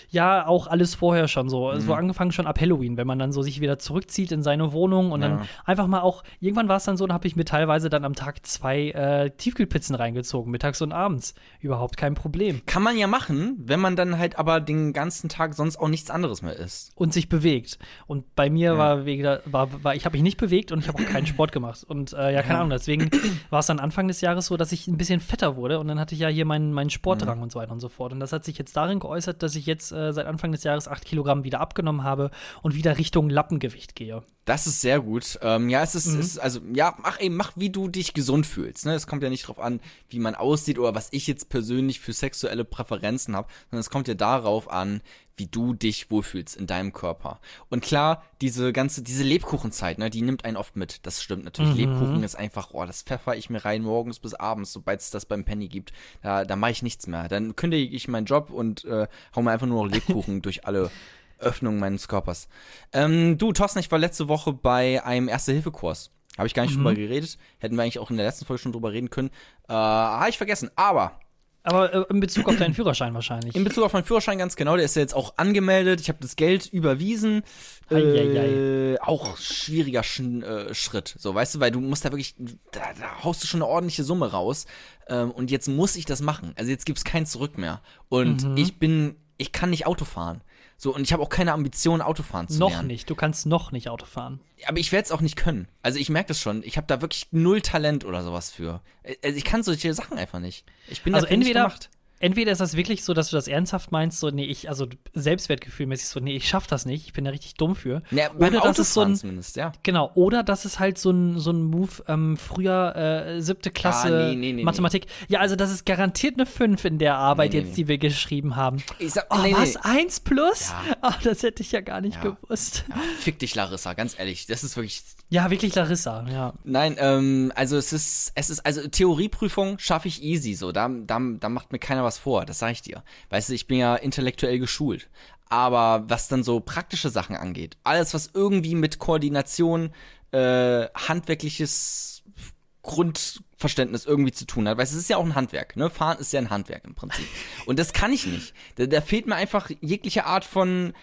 Speaker 1: Ja, auch alles vorher schon so.
Speaker 2: Mhm.
Speaker 1: So angefangen schon ab Halloween, wenn man dann so sich wieder zurückzieht in seine Wohnung und
Speaker 2: Ja.
Speaker 1: dann einfach mal auch, irgendwann war es dann so, da habe ich mir teilweise dann am Tag zwei äh, Tiefkühlpizzen reingezogen, mittags und abends. Überhaupt kein Problem.
Speaker 2: Kann man ja machen, wenn man dann halt aber den ganzen Tag sonst auch nichts anderes mehr isst.
Speaker 1: und sich bewegt. Und bei mir war, wegen, war, war ich habe mich nicht bewegt und ich habe auch keinen Sport gemacht. Und äh, ja, keine Ahnung, deswegen war es dann Anfang des Jahres so, dass ich ein bisschen fetter wurde und dann hatte ich ja hier meinen, meinen Sportrang und so weiter und so fort. Und das hat sich jetzt darin geäußert, dass ich jetzt äh, seit Anfang des Jahres acht Kilogramm wieder abgenommen habe und wieder Richtung Lappengewicht gehe.
Speaker 2: Das ist sehr gut. Ähm, ja, es ist,
Speaker 1: Mhm.
Speaker 2: ist, also, ja, mach eben, mach, wie du dich gesund fühlst. Ne? Es kommt ja nicht drauf an, wie man aussieht oder was ich jetzt persönlich für sexuelle Präferenzen habe, sondern es kommt ja darauf an, wie du dich wohlfühlst in deinem Körper. Und klar, diese ganze, diese Lebkuchenzeit, ne, die nimmt einen oft mit. Das stimmt natürlich. Lebkuchen ist einfach, oh, das pfeffer ich mir rein morgens bis abends, sobald es das beim Penny gibt. Da, da mache ich nichts mehr. Dann kündige ich meinen Job und äh, hau mir einfach nur noch Lebkuchen durch alle Öffnungen meines Körpers. Ähm, du, Thorsten, ich war letzte Woche bei einem Erste-Hilfe-Kurs. Habe ich gar nicht drüber geredet. Hätten wir eigentlich auch in der letzten Folge schon drüber reden können. Äh, Habe ich vergessen. Aber
Speaker 1: Aber äh, in Bezug auf deinen Führerschein wahrscheinlich.
Speaker 2: in Bezug auf meinen Führerschein ganz genau, der ist ja jetzt auch angemeldet. Ich habe das Geld überwiesen. Äh, auch schwieriger Sch äh, Schritt. So, weißt du, weil du musst da wirklich, da, da haust du schon eine ordentliche Summe raus. Ähm, und jetzt muss ich das machen. Also jetzt gibt's kein Zurück mehr. Und
Speaker 1: Mhm.
Speaker 2: ich bin, ich kann nicht Auto fahren. So, und ich habe auch keine Ambition, Autofahren zu
Speaker 1: noch
Speaker 2: lernen.
Speaker 1: nicht. Du kannst noch nicht Auto fahren.
Speaker 2: Aber ich werde es auch nicht können. Also ich merke das schon. Ich habe da wirklich null Talent oder sowas für. Also ich kann solche Sachen einfach nicht. Ich bin
Speaker 1: Also
Speaker 2: dafür nicht
Speaker 1: entweder,
Speaker 2: gemacht.
Speaker 1: Entweder ist das wirklich so, dass du das ernsthaft meinst, so, nee, ich, also Selbstwertgefühlmäßig so, nee, ich schaff das nicht, ich bin da richtig dumm für.
Speaker 2: Ja,
Speaker 1: Oder das ist so ein,
Speaker 2: zumindest, ja.
Speaker 1: genau, oder das ist halt so ein, so ein Move, ähm, früher äh, siebte Klasse
Speaker 2: Ah, nee, nee, nee,
Speaker 1: Mathematik. Ja, also das ist garantiert eine 5 in der Arbeit jetzt, die wir geschrieben haben.
Speaker 2: Ich sag,
Speaker 1: Oh, was?
Speaker 2: nee.
Speaker 1: 1 plus?
Speaker 2: Ja.
Speaker 1: Ah, das hätte ich ja gar nicht
Speaker 2: Ja.
Speaker 1: gewusst.
Speaker 2: Ja, fick dich, Larissa, ganz ehrlich. Das ist wirklich.
Speaker 1: Ja, wirklich Larissa, ja.
Speaker 2: Nein, ähm, also es ist, es ist, also Theorieprüfung schaffe ich easy so. Da, da, da macht mir keiner was vor, das sage ich dir. Weißt du, ich bin ja intellektuell geschult. Aber was dann so praktische Sachen angeht, alles, was irgendwie mit Koordination, äh, handwerkliches Grundverständnis irgendwie zu tun hat. Weil es ist ja auch ein Handwerk, ne? Fahren ist ja ein Handwerk im Prinzip. Und das kann ich nicht. Da, da fehlt mir einfach jegliche Art von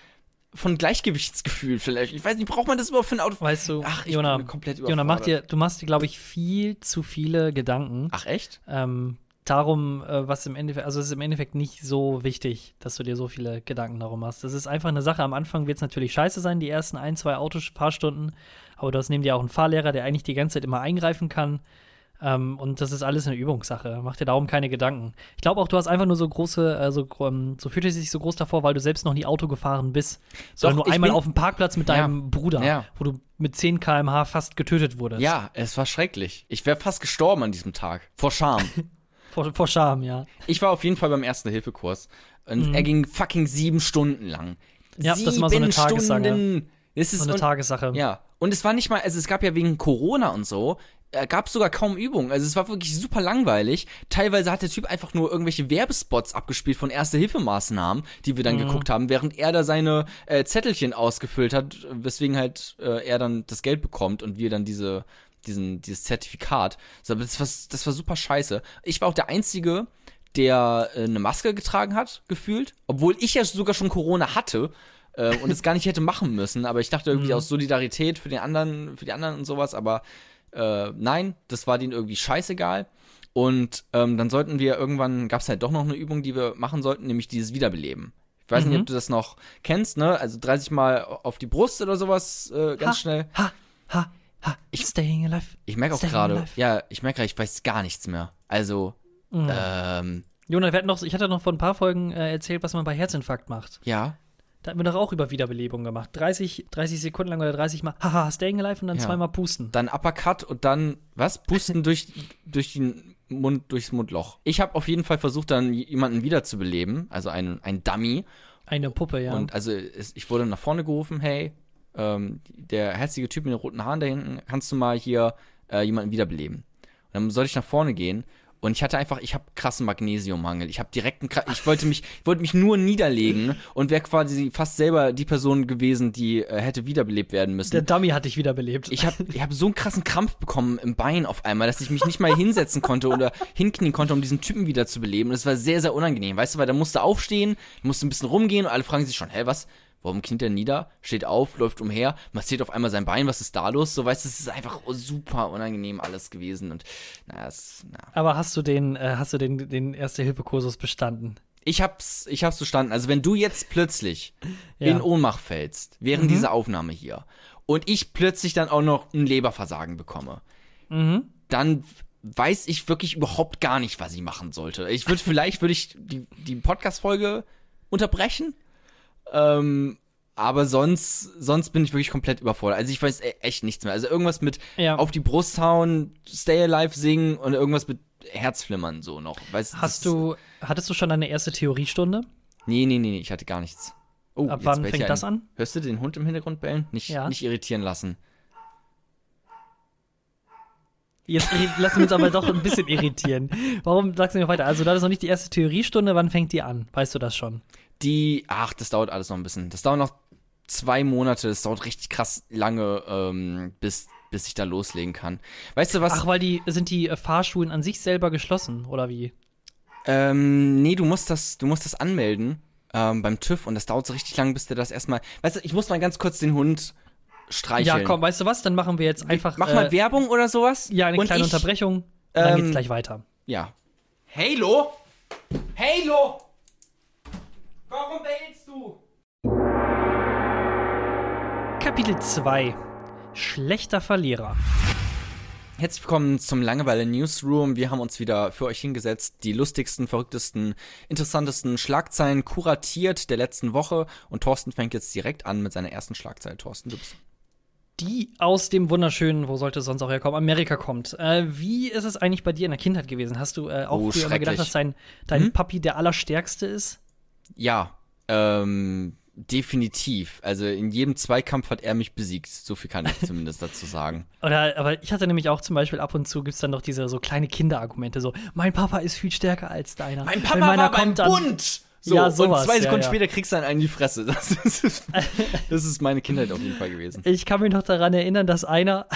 Speaker 2: von Gleichgewichtsgefühl vielleicht. Ich weiß nicht, braucht man das überhaupt für ein Auto?
Speaker 1: Weißt du,
Speaker 2: Ach, ich
Speaker 1: Jona,
Speaker 2: bin komplett
Speaker 1: Jona, mach dir, du machst dir, glaube ich, viel zu viele Gedanken.
Speaker 2: Ach echt?
Speaker 1: Ähm, darum, äh, was im Endeffekt, also es ist im Endeffekt nicht so wichtig, dass du dir so viele Gedanken darum machst. Das ist einfach eine Sache. Am Anfang wird es natürlich scheiße sein, die ersten ein, zwei Autofahrstunden. Aber du hast neben dir auch einen Fahrlehrer, der eigentlich die ganze Zeit immer eingreifen kann. Ähm, und das ist alles eine Übungssache. Mach dir darum keine Gedanken. Ich glaube auch, du hast einfach nur so große, also ähm, so fühlt es sich so groß davor, weil du selbst noch nie Auto gefahren bist. Sondern nur einmal auf dem Parkplatz mit
Speaker 2: Ja.
Speaker 1: deinem Bruder,
Speaker 2: Ja.
Speaker 1: wo du mit 10 km/h fast getötet wurdest.
Speaker 2: Ja, es war schrecklich. Ich wäre fast gestorben an diesem Tag. Vor Scham.
Speaker 1: Vor, vor Scham, ja.
Speaker 2: ich war auf jeden Fall beim ersten Hilfekurs. Und er ging fucking sieben Stunden lang.
Speaker 1: Mhm. Ja, das
Speaker 2: sieben
Speaker 1: ist immer so eine Tagessache.
Speaker 2: Stunden. Es ist
Speaker 1: So eine
Speaker 2: und-
Speaker 1: Tagessache.
Speaker 2: Ja. Und es war nicht mal, also es gab ja wegen Corona und so, äh, gab es sogar kaum Übungen. Also es war wirklich super langweilig. Teilweise hat der Typ einfach nur irgendwelche Werbespots abgespielt von Erste-Hilfe-Maßnahmen, die wir dann
Speaker 1: Mhm.
Speaker 2: geguckt haben, während er da seine äh, Zettelchen ausgefüllt hat, weswegen halt äh, er dann das Geld bekommt und wir dann diese diesen, dieses Zertifikat. Das war, das war super scheiße. Ich war auch der Einzige, der äh, eine Maske getragen hat, gefühlt. Obwohl ich ja sogar schon Corona hatte äh, und es gar nicht hätte machen müssen. Aber ich dachte irgendwie aus Solidarität für den anderen, für die anderen und sowas. Aber äh, nein, das war denen irgendwie scheißegal. Und ähm, dann sollten wir irgendwann, gab es halt doch noch eine Übung, die wir machen sollten, nämlich dieses Wiederbeleben. Ich weiß nicht, ob du das noch kennst, ne? Also 30 Mal auf die Brust oder sowas, äh, ganz
Speaker 1: Ha,
Speaker 2: schnell.
Speaker 1: Ha, ha, ha. Staying alive.
Speaker 2: Ich merke auch gerade, ja, ich merke gerade, ich weiß gar nichts mehr. Also,
Speaker 1: Mhm.
Speaker 2: ähm,
Speaker 1: Jonas, wir hatten noch, ich hatte noch vor ein paar Folgen äh, erzählt, was man bei Herzinfarkt macht.
Speaker 2: ja,
Speaker 1: Da hatten wir doch auch über Wiederbelebung gemacht. 30, 30 Sekunden lang oder 30 Mal, haha, staying alive und dann
Speaker 2: Ja.
Speaker 1: zweimal pusten.
Speaker 2: dann Uppercut und dann, was? Pusten durch, durch den Mund, durchs Mundloch. Ich habe auf jeden Fall versucht, dann jemanden wiederzubeleben, also einen, ein Dummy.
Speaker 1: Eine Puppe, ja.
Speaker 2: Und also es, ich wurde nach vorne gerufen, hey, ähm, der hässliche Typ mit den roten Haaren da hinten, kannst du mal hier äh, jemanden wiederbeleben? Und dann sollte ich nach vorne gehen und ich hatte einfach, ich habe krassen Magnesiummangel. Ich habe direkt einen, kra- ich wollte mich, ich wollte mich nur niederlegen und wäre quasi fast selber die Person gewesen, die äh, hätte wiederbelebt werden müssen.
Speaker 1: Der Dummy hat dich wiederbelebt.
Speaker 2: Ich habe ich hab so einen krassen Krampf bekommen im Bein auf einmal, dass ich mich nicht mal hinsetzen konnte oder hinknien konnte, um diesen Typen wieder zu beleben. Und es war sehr, sehr unangenehm. Weißt du, weil der musste aufstehen, musste ein bisschen rumgehen und alle fragen sich schon, hä, was? Warum kniet er nieder? Steht auf, läuft umher, massiert auf einmal sein Bein, was ist da los? So, weißt du, es ist einfach super unangenehm alles gewesen. Und naja, es, na.
Speaker 1: Aber hast du den, äh, hast du den, den Erste-Hilfe-Kursus bestanden?
Speaker 2: Ich hab's, ich hab's verstanden. Also wenn du jetzt plötzlich
Speaker 1: Ja.
Speaker 2: in Ohnmacht fällst, während dieser Aufnahme hier, und ich plötzlich dann auch noch ein Leberversagen bekomme,
Speaker 1: Mhm.
Speaker 2: dann weiß ich wirklich überhaupt gar nicht, was ich machen sollte. Ich würde vielleicht würde ich die, die Podcast-Folge unterbrechen. Ähm, aber sonst, sonst bin ich wirklich komplett überfordert. Also ich weiß e- echt nichts mehr. Also irgendwas mit
Speaker 1: Ja.
Speaker 2: auf die Brust hauen, Stay Alive singen und irgendwas mit Herzflimmern so noch. Weißt,
Speaker 1: Hast du, hattest du schon deine erste Theoriestunde?
Speaker 2: Nee, nee, nee, nee, ich hatte gar nichts. Oh,
Speaker 1: Ab wann fängt das an?
Speaker 2: Hörst du den Hund im Hintergrund bellen? Nicht,
Speaker 1: Ja.
Speaker 2: nicht irritieren lassen.
Speaker 1: Jetzt lassen wir uns aber doch ein bisschen irritieren. Warum sagst du mir weiter? Also, das ist noch nicht die erste Theoriestunde. Wann fängt die an? Weißt du das schon?
Speaker 2: Die, ach, das dauert alles noch ein bisschen. Das dauert noch zwei Monate. Das dauert richtig krass lange, ähm, bis, bis ich da loslegen kann. Weißt du was?
Speaker 1: Ach, weil die sind die äh, Fahrschulen an sich selber geschlossen, oder wie?
Speaker 2: Ähm, nee, du musst das, du musst das anmelden ähm, beim TÜV und das dauert so richtig lang, bis der das erstmal. Weißt du, ich muss mal ganz kurz den Hund streicheln.
Speaker 1: Ja, komm, weißt du was? Dann machen wir jetzt einfach.
Speaker 2: Mach mal
Speaker 1: äh,
Speaker 2: Werbung oder sowas.
Speaker 1: Ja, eine
Speaker 2: Und
Speaker 1: kleine
Speaker 2: ich-
Speaker 1: Unterbrechung. Dann
Speaker 2: ähm,
Speaker 1: geht's gleich weiter.
Speaker 2: Ja. Halo? Halo! Warum bellst du?
Speaker 1: Kapitel 2. Schlechter Verlierer.
Speaker 2: Herzlich willkommen zum Langeweile Newsroom. Wir haben uns wieder für euch hingesetzt, die lustigsten, verrücktesten, interessantesten Schlagzeilen kuratiert der letzten Woche. Und Thorsten fängt jetzt direkt an mit seiner ersten Schlagzeile. Thorsten, du bist.
Speaker 1: Die aus dem wunderschönen, wo sollte es sonst auch herkommen, Amerika kommt. Äh, wie ist es eigentlich bei dir in der Kindheit gewesen? Hast du äh, auch
Speaker 2: Oh,
Speaker 1: früher immer gedacht, dass dein, dein
Speaker 2: Hm?
Speaker 1: Papi der Allerstärkste ist?
Speaker 2: Ja, ähm, definitiv. Also in jedem Zweikampf hat er mich besiegt. So viel kann ich zumindest dazu sagen.
Speaker 1: Oder, aber ich hatte nämlich auch zum Beispiel ab und zu gibt's dann noch diese so kleine Kinderargumente, so, mein Papa ist viel stärker als deiner.
Speaker 2: Mein
Speaker 1: Wenn
Speaker 2: Papa
Speaker 1: meiner
Speaker 2: war
Speaker 1: kommt, dann-
Speaker 2: Bund! So,
Speaker 1: Ja, sowas,
Speaker 2: und zwei
Speaker 1: ja,
Speaker 2: Sekunden
Speaker 1: ja.
Speaker 2: später kriegst du dann einen in die Fresse. Das ist, das ist meine Kindheit auf jeden Fall gewesen.
Speaker 1: Ich kann mich noch daran erinnern, dass einer,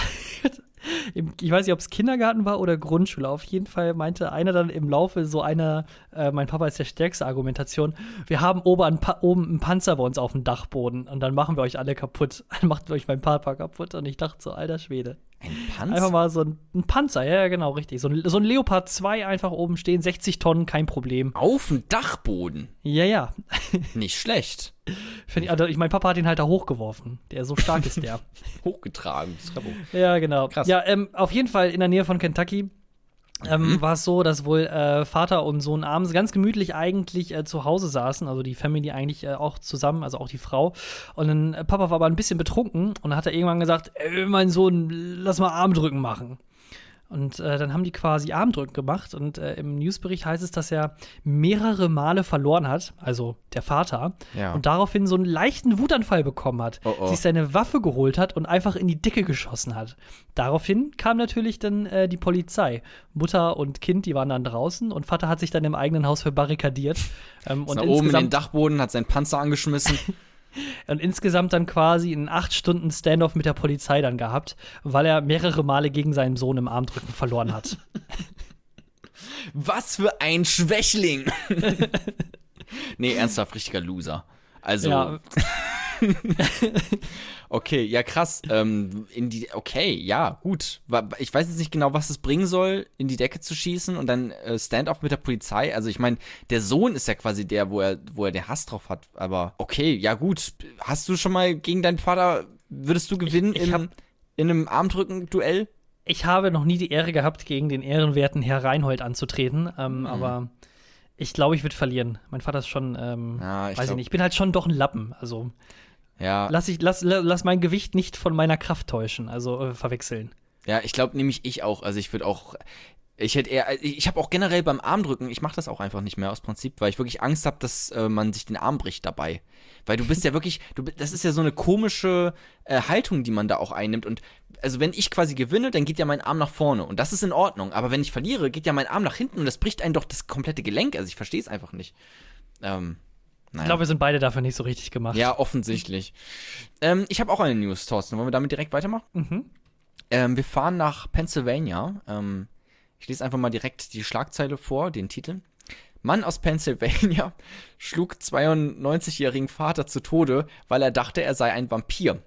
Speaker 1: ich weiß nicht, ob es Kindergarten war oder Grundschule. Auf jeden Fall meinte einer dann im Laufe so einer, äh, mein Papa ist der stärkste Argumentation, wir haben oben, ein Pa- oben einen Panzer bei uns auf dem Dachboden und dann machen wir euch alle kaputt. Dann macht euch mein Papa kaputt. Und ich dachte so, alter Schwede.
Speaker 2: Ein Panzer?
Speaker 1: Einfach mal so ein, ein Panzer, ja, genau, richtig. So ein, so ein Leopard 2 einfach oben stehen, 60 Tonnen, kein Problem.
Speaker 2: Auf dem Dachboden.
Speaker 1: Ja, ja.
Speaker 2: Nicht schlecht.
Speaker 1: Find ich, also ich, mein Papa hat ihn halt da hochgeworfen. Der so stark ist der.
Speaker 2: Hochgetragen.
Speaker 1: Ja, genau.
Speaker 2: Krass.
Speaker 1: Ja, ähm, auf jeden Fall in der Nähe von Kentucky. Ähm, war es so, dass wohl äh, Vater und Sohn abends ganz gemütlich eigentlich äh, zu Hause saßen, also die Family eigentlich äh, auch zusammen, also auch die Frau. Und dann äh, Papa war aber ein bisschen betrunken und dann hat er irgendwann gesagt, ey, mein Sohn, lass mal Armdrücken machen. Und äh, dann haben die quasi Armdrücken gemacht und äh, im Newsbericht heißt es, dass er mehrere Male verloren hat, also der Vater,
Speaker 2: Ja.
Speaker 1: und daraufhin so einen leichten Wutanfall bekommen hat,
Speaker 2: Oh, oh.
Speaker 1: sich seine Waffe geholt hat und einfach in die Dicke geschossen hat. Daraufhin kam natürlich dann äh, die Polizei. Mutter und Kind, die waren dann draußen und Vater hat sich dann im eigenen Haus verbarrikadiert. Ähm, und,
Speaker 2: oben in den Dachboden, hat seinen Panzer angeschmissen.
Speaker 1: und insgesamt dann quasi einen acht Stunden Standoff mit der Polizei dann gehabt, weil er mehrere Male gegen seinen Sohn im Armdrücken verloren hat.
Speaker 2: Was für ein Schwächling! nee, ernsthaft, richtiger Loser. Also,
Speaker 1: Ja.
Speaker 2: okay, ja krass. Ähm, in die, okay, ja, gut. Ich weiß jetzt nicht genau, was es bringen soll, in die Decke zu schießen und dann äh, Stand-off mit der Polizei. Also ich meine, der Sohn ist ja quasi der, wo er, wo er den Hass drauf hat. Aber okay, ja gut. Hast du schon mal gegen deinen Vater, würdest du gewinnen
Speaker 1: ich
Speaker 2: in,
Speaker 1: hab-
Speaker 2: in einem Armdrücken-Duell?
Speaker 1: Ich habe noch nie die Ehre gehabt, gegen den ehrenwerten Herr Reinhold anzutreten, ähm, aber ich glaube, ich würde verlieren. Mein Vater ist schon, ähm,
Speaker 2: Ja, ich
Speaker 1: weiß ich
Speaker 2: glaub-
Speaker 1: nicht, ich bin halt schon doch ein Lappen. Also
Speaker 2: Ja.
Speaker 1: lass, ich, lass, la- lass mein Gewicht nicht von meiner Kraft täuschen, also äh, verwechseln.
Speaker 2: Ja, ich glaube nämlich ich auch. Also ich würde auch. Ich hätte eher. Ich habe auch generell beim Armdrücken, ich mache das auch einfach nicht mehr aus Prinzip, weil ich wirklich Angst habe, dass äh, man sich den Arm bricht dabei. Weil du bist ja wirklich, du, das ist ja so eine komische äh, Haltung, die man da auch einnimmt. Und also wenn ich quasi gewinne, dann geht ja mein Arm nach vorne und das ist in Ordnung. Aber wenn ich verliere, geht ja mein Arm nach hinten und das bricht einen doch das komplette Gelenk. Also ich verstehe es einfach nicht. Ähm, naja.
Speaker 1: Ich glaube, wir sind beide dafür nicht so richtig gemacht.
Speaker 2: Ja, offensichtlich. ähm, ich habe auch eine News, Thorsten. Wollen wir damit direkt weitermachen?
Speaker 1: Mhm.
Speaker 2: Ähm, wir fahren nach Pennsylvania. Ähm, ich lese einfach mal direkt die Schlagzeile vor, den Titel. Mann aus Pennsylvania schlug 92-jährigen Vater zu Tode, weil er dachte, er sei ein Vampir.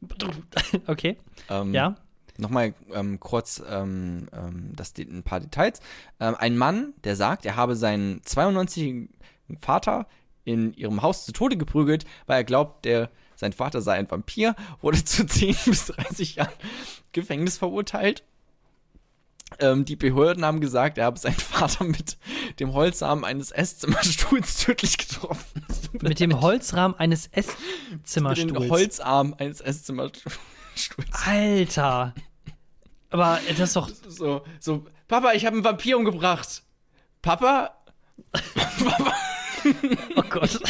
Speaker 1: Okay,
Speaker 2: Ähm,
Speaker 1: ja.
Speaker 2: Nochmal ähm, kurz ähm, ähm, das, ein paar Details. Ähm, ein Mann, der sagt, er habe seinen 92-jährigen Vater in ihrem Haus zu Tode geprügelt, weil er glaubt, der, sein Vater sei ein Vampir, wurde zu 10 bis 30 Jahren Gefängnis verurteilt. Ähm, die Behörden haben gesagt, er habe seinen Vater mit dem Holzarm eines Esszimmerstuhls tödlich getroffen.
Speaker 1: Mit dem. Holzrahmen eines
Speaker 2: mit
Speaker 1: Esszimmerstuhls.
Speaker 2: dem Holzarm eines Esszimmerstuhls.
Speaker 1: Alter. Aber das ist doch.
Speaker 2: So, so, Papa, ich habe einen Vampir umgebracht. Papa?
Speaker 1: Oh Gott.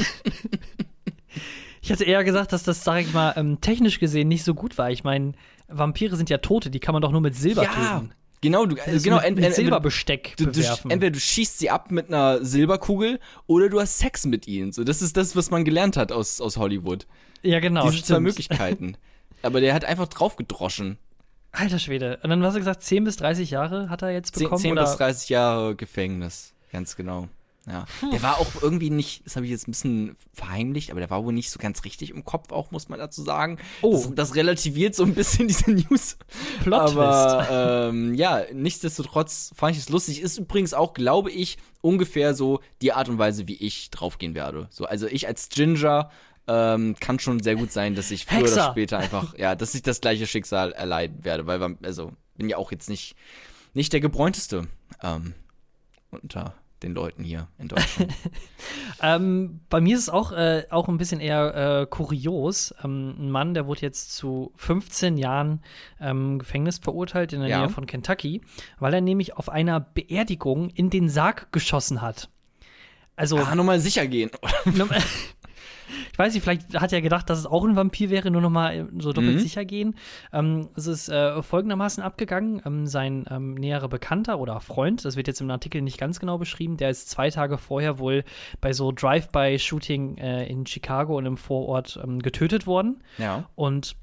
Speaker 1: Ich hatte eher gesagt, dass das, sag ich mal, ähm, technisch gesehen nicht so gut war. Ich meine, Vampire sind ja Tote, die kann man doch nur mit Silber töten.
Speaker 2: genau, du,
Speaker 1: Also
Speaker 2: genau,
Speaker 1: mit, mit Silberbesteck
Speaker 2: du, du,
Speaker 1: bewerfen.
Speaker 2: entweder du schießt sie ab mit einer Silberkugel oder du hast Sex mit ihnen. So, das ist das, was man gelernt hat aus, aus Hollywood.
Speaker 1: ja, genau.
Speaker 2: Diese zwei
Speaker 1: stimmt.
Speaker 2: Möglichkeiten. Aber der hat einfach drauf gedroschen.
Speaker 1: Alter Schwede. Und dann hast du gesagt, 10 bis 30 Jahre hat er jetzt
Speaker 2: 10,
Speaker 1: bekommen?
Speaker 2: 10
Speaker 1: oder?
Speaker 2: bis 30 Jahre Gefängnis. Ganz genau. Ja. Der war auch irgendwie nicht, das habe ich jetzt ein bisschen verheimlicht, aber der war wohl nicht so ganz richtig im Kopf auch, muss man dazu sagen.
Speaker 1: Oh.
Speaker 2: Das, das relativiert so ein bisschen diese News.
Speaker 1: Plot-Twist.
Speaker 2: Aber ähm, ja, nichtsdestotrotz fand ich es lustig. Ist übrigens auch, glaube ich, ungefähr so die Art und Weise, wie ich draufgehen werde. So, also ich als Ginger ähm, kann schon sehr gut sein, dass ich früher
Speaker 1: Hexer.
Speaker 2: oder später einfach, ja, dass ich das gleiche Schicksal erleiden werde, weil wir- also bin ja auch jetzt nicht nicht der gebräunteste ähm, unter den Leuten hier in Deutschland.
Speaker 1: Ähm, bei mir ist es auch, äh, auch ein bisschen eher äh, kurios. Ähm, ein Mann, der wurde jetzt zu 15 Jahren ähm, Gefängnis verurteilt in der
Speaker 2: Ja.
Speaker 1: Nähe von Kentucky, weil er nämlich auf einer Beerdigung in den Sarg geschossen hat. Also,
Speaker 2: ah, nochmal sicher gehen.
Speaker 1: ich weiß nicht, vielleicht hat er gedacht, dass es auch ein Vampir wäre, nur noch mal so doppelt
Speaker 2: Mhm.
Speaker 1: sicher gehen. Ähm, es ist äh, folgendermaßen abgegangen. Ähm, sein ähm, näherer Bekannter oder Freund, das wird jetzt im Artikel nicht ganz genau beschrieben, der ist zwei Tage vorher wohl bei so Drive-by-Shooting äh, in Chicago und im Vorort ähm, getötet worden.
Speaker 2: ja.
Speaker 1: Und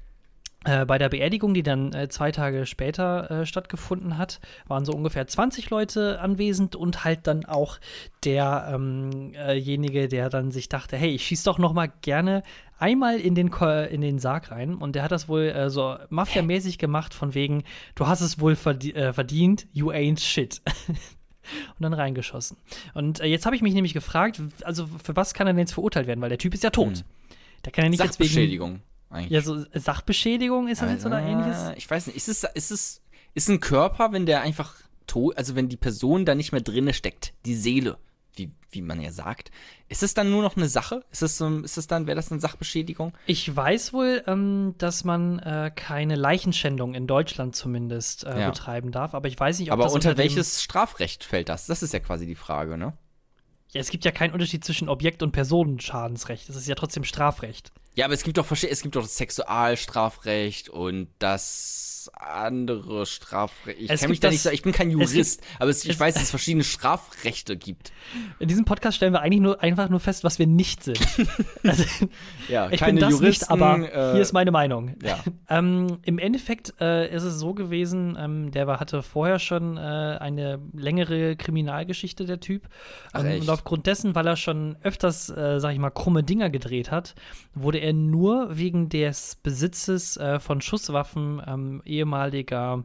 Speaker 1: Äh, bei der Beerdigung, die dann äh, zwei Tage später äh, stattgefunden hat, waren so ungefähr 20 Leute anwesend und halt dann auch derjenige, der dann sich dachte, hey, ich schieß doch noch mal gerne einmal in den, Ko- in den Sarg rein. Und der hat das wohl äh, so mafiamäßig gemacht, von wegen, du hast es wohl verdient, äh, verdient you ain't shit. und dann reingeschossen. Und äh, jetzt habe ich mich nämlich gefragt, also für was kann er denn jetzt verurteilt werden? Weil der Typ ist ja tot. Der kann ja nicht jetzt wegen
Speaker 2: Sachbeschädigung eigentlich.
Speaker 1: ja, so Sachbeschädigung ist das jetzt oder
Speaker 2: Äh,
Speaker 1: ähnliches?
Speaker 2: Ich weiß nicht, ist es, ist es, ist ein Körper, wenn der einfach tot, also wenn die Person da nicht mehr drinne steckt, die Seele, wie, wie man ja sagt, ist es dann nur noch eine Sache? Ist es, ist es dann, wäre das eine Sachbeschädigung?
Speaker 1: Ich weiß wohl, ähm, dass man äh, keine Leichenschändung in Deutschland zumindest äh,
Speaker 2: Ja.
Speaker 1: betreiben darf, aber ich weiß nicht, ob
Speaker 2: Aber
Speaker 1: das
Speaker 2: unter
Speaker 1: dem-
Speaker 2: welches Strafrecht fällt das? Das ist ja quasi die Frage, ne?
Speaker 1: Ja, es gibt ja keinen Unterschied zwischen Objekt- und Personenschadensrecht. Das ist ja trotzdem Strafrecht.
Speaker 2: Ja, aber es gibt doch es gibt doch das Sexualstrafrecht und das andere Strafrecht. Ich
Speaker 1: Es
Speaker 2: kenn mich da nicht so, ich bin kein
Speaker 1: es gibt-
Speaker 2: Jurist, aber es, ich
Speaker 1: es-
Speaker 2: weiß, dass es verschiedene Strafrechte gibt.
Speaker 1: In diesem Podcast stellen wir eigentlich nur einfach nur fest, was wir nicht sind. also,
Speaker 2: Ja,
Speaker 1: ich
Speaker 2: keine
Speaker 1: bin das
Speaker 2: Juristen,
Speaker 1: nicht, aber
Speaker 2: äh,
Speaker 1: hier ist meine Meinung.
Speaker 2: Ja.
Speaker 1: Ähm, Im Endeffekt äh, ist es so gewesen, ähm, der war, hatte vorher schon äh, eine längere Kriminalgeschichte, der Typ.
Speaker 2: Ach,
Speaker 1: Ähm, und aufgrund dessen, weil er schon öfters, äh, sag ich mal, krumme Dinger gedreht hat, wurde er nur wegen des Besitzes äh, von Schusswaffen ähm, ehemaliger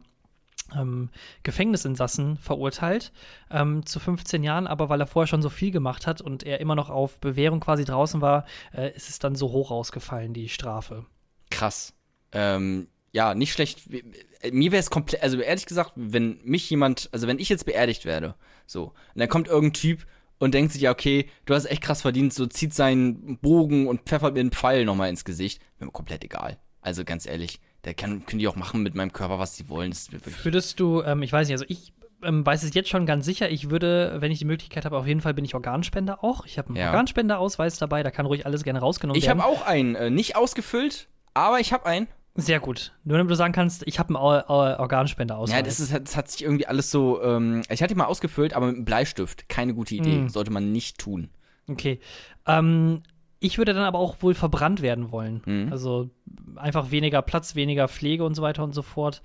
Speaker 1: ähm, Gefängnisinsassen verurteilt ähm, zu 15 Jahren, aber weil er vorher schon so viel gemacht hat und er immer noch auf Bewährung quasi draußen war, äh, ist es dann so hoch ausgefallen, die Strafe.
Speaker 2: Krass. Ähm, ja, nicht schlecht. Äh, Mir wäre es komplett, also ehrlich gesagt, wenn mich jemand, also wenn ich jetzt beerdigt werde, so, und dann kommt irgendein Typ und denkt sich, ja, okay, du hast echt krass verdient, so zieht seinen Bogen und pfeffert mir einen Pfeil nochmal ins Gesicht, wäre mir komplett egal. Also ganz ehrlich, der kann, können die auch machen mit meinem Körper, was sie wollen.
Speaker 1: Würdest du, ähm, ich weiß nicht, also ich ähm, weiß es jetzt schon ganz sicher, ich würde, wenn ich die Möglichkeit habe, auf jeden Fall bin ich Organspender auch. Ich habe einen
Speaker 2: Ja.
Speaker 1: Organspenderausweis dabei, da kann ruhig alles gerne rausgenommen
Speaker 2: ich
Speaker 1: werden.
Speaker 2: habe auch einen, äh, nicht ausgefüllt, aber ich habe einen.
Speaker 1: Sehr gut. Nur damit du sagen kannst, ich habe einen Or Or Organspenderausweis.
Speaker 2: Ja, das, ist, das hat sich irgendwie alles so, ähm, ich hatte ihn mal ausgefüllt, aber mit einem Bleistift. Keine gute Idee.
Speaker 1: Mm.
Speaker 2: Sollte man nicht tun.
Speaker 1: Okay. Ähm, ich würde dann aber auch wohl verbrannt werden wollen.
Speaker 2: Mhm.
Speaker 1: Also einfach weniger Platz, weniger Pflege und so weiter und so fort.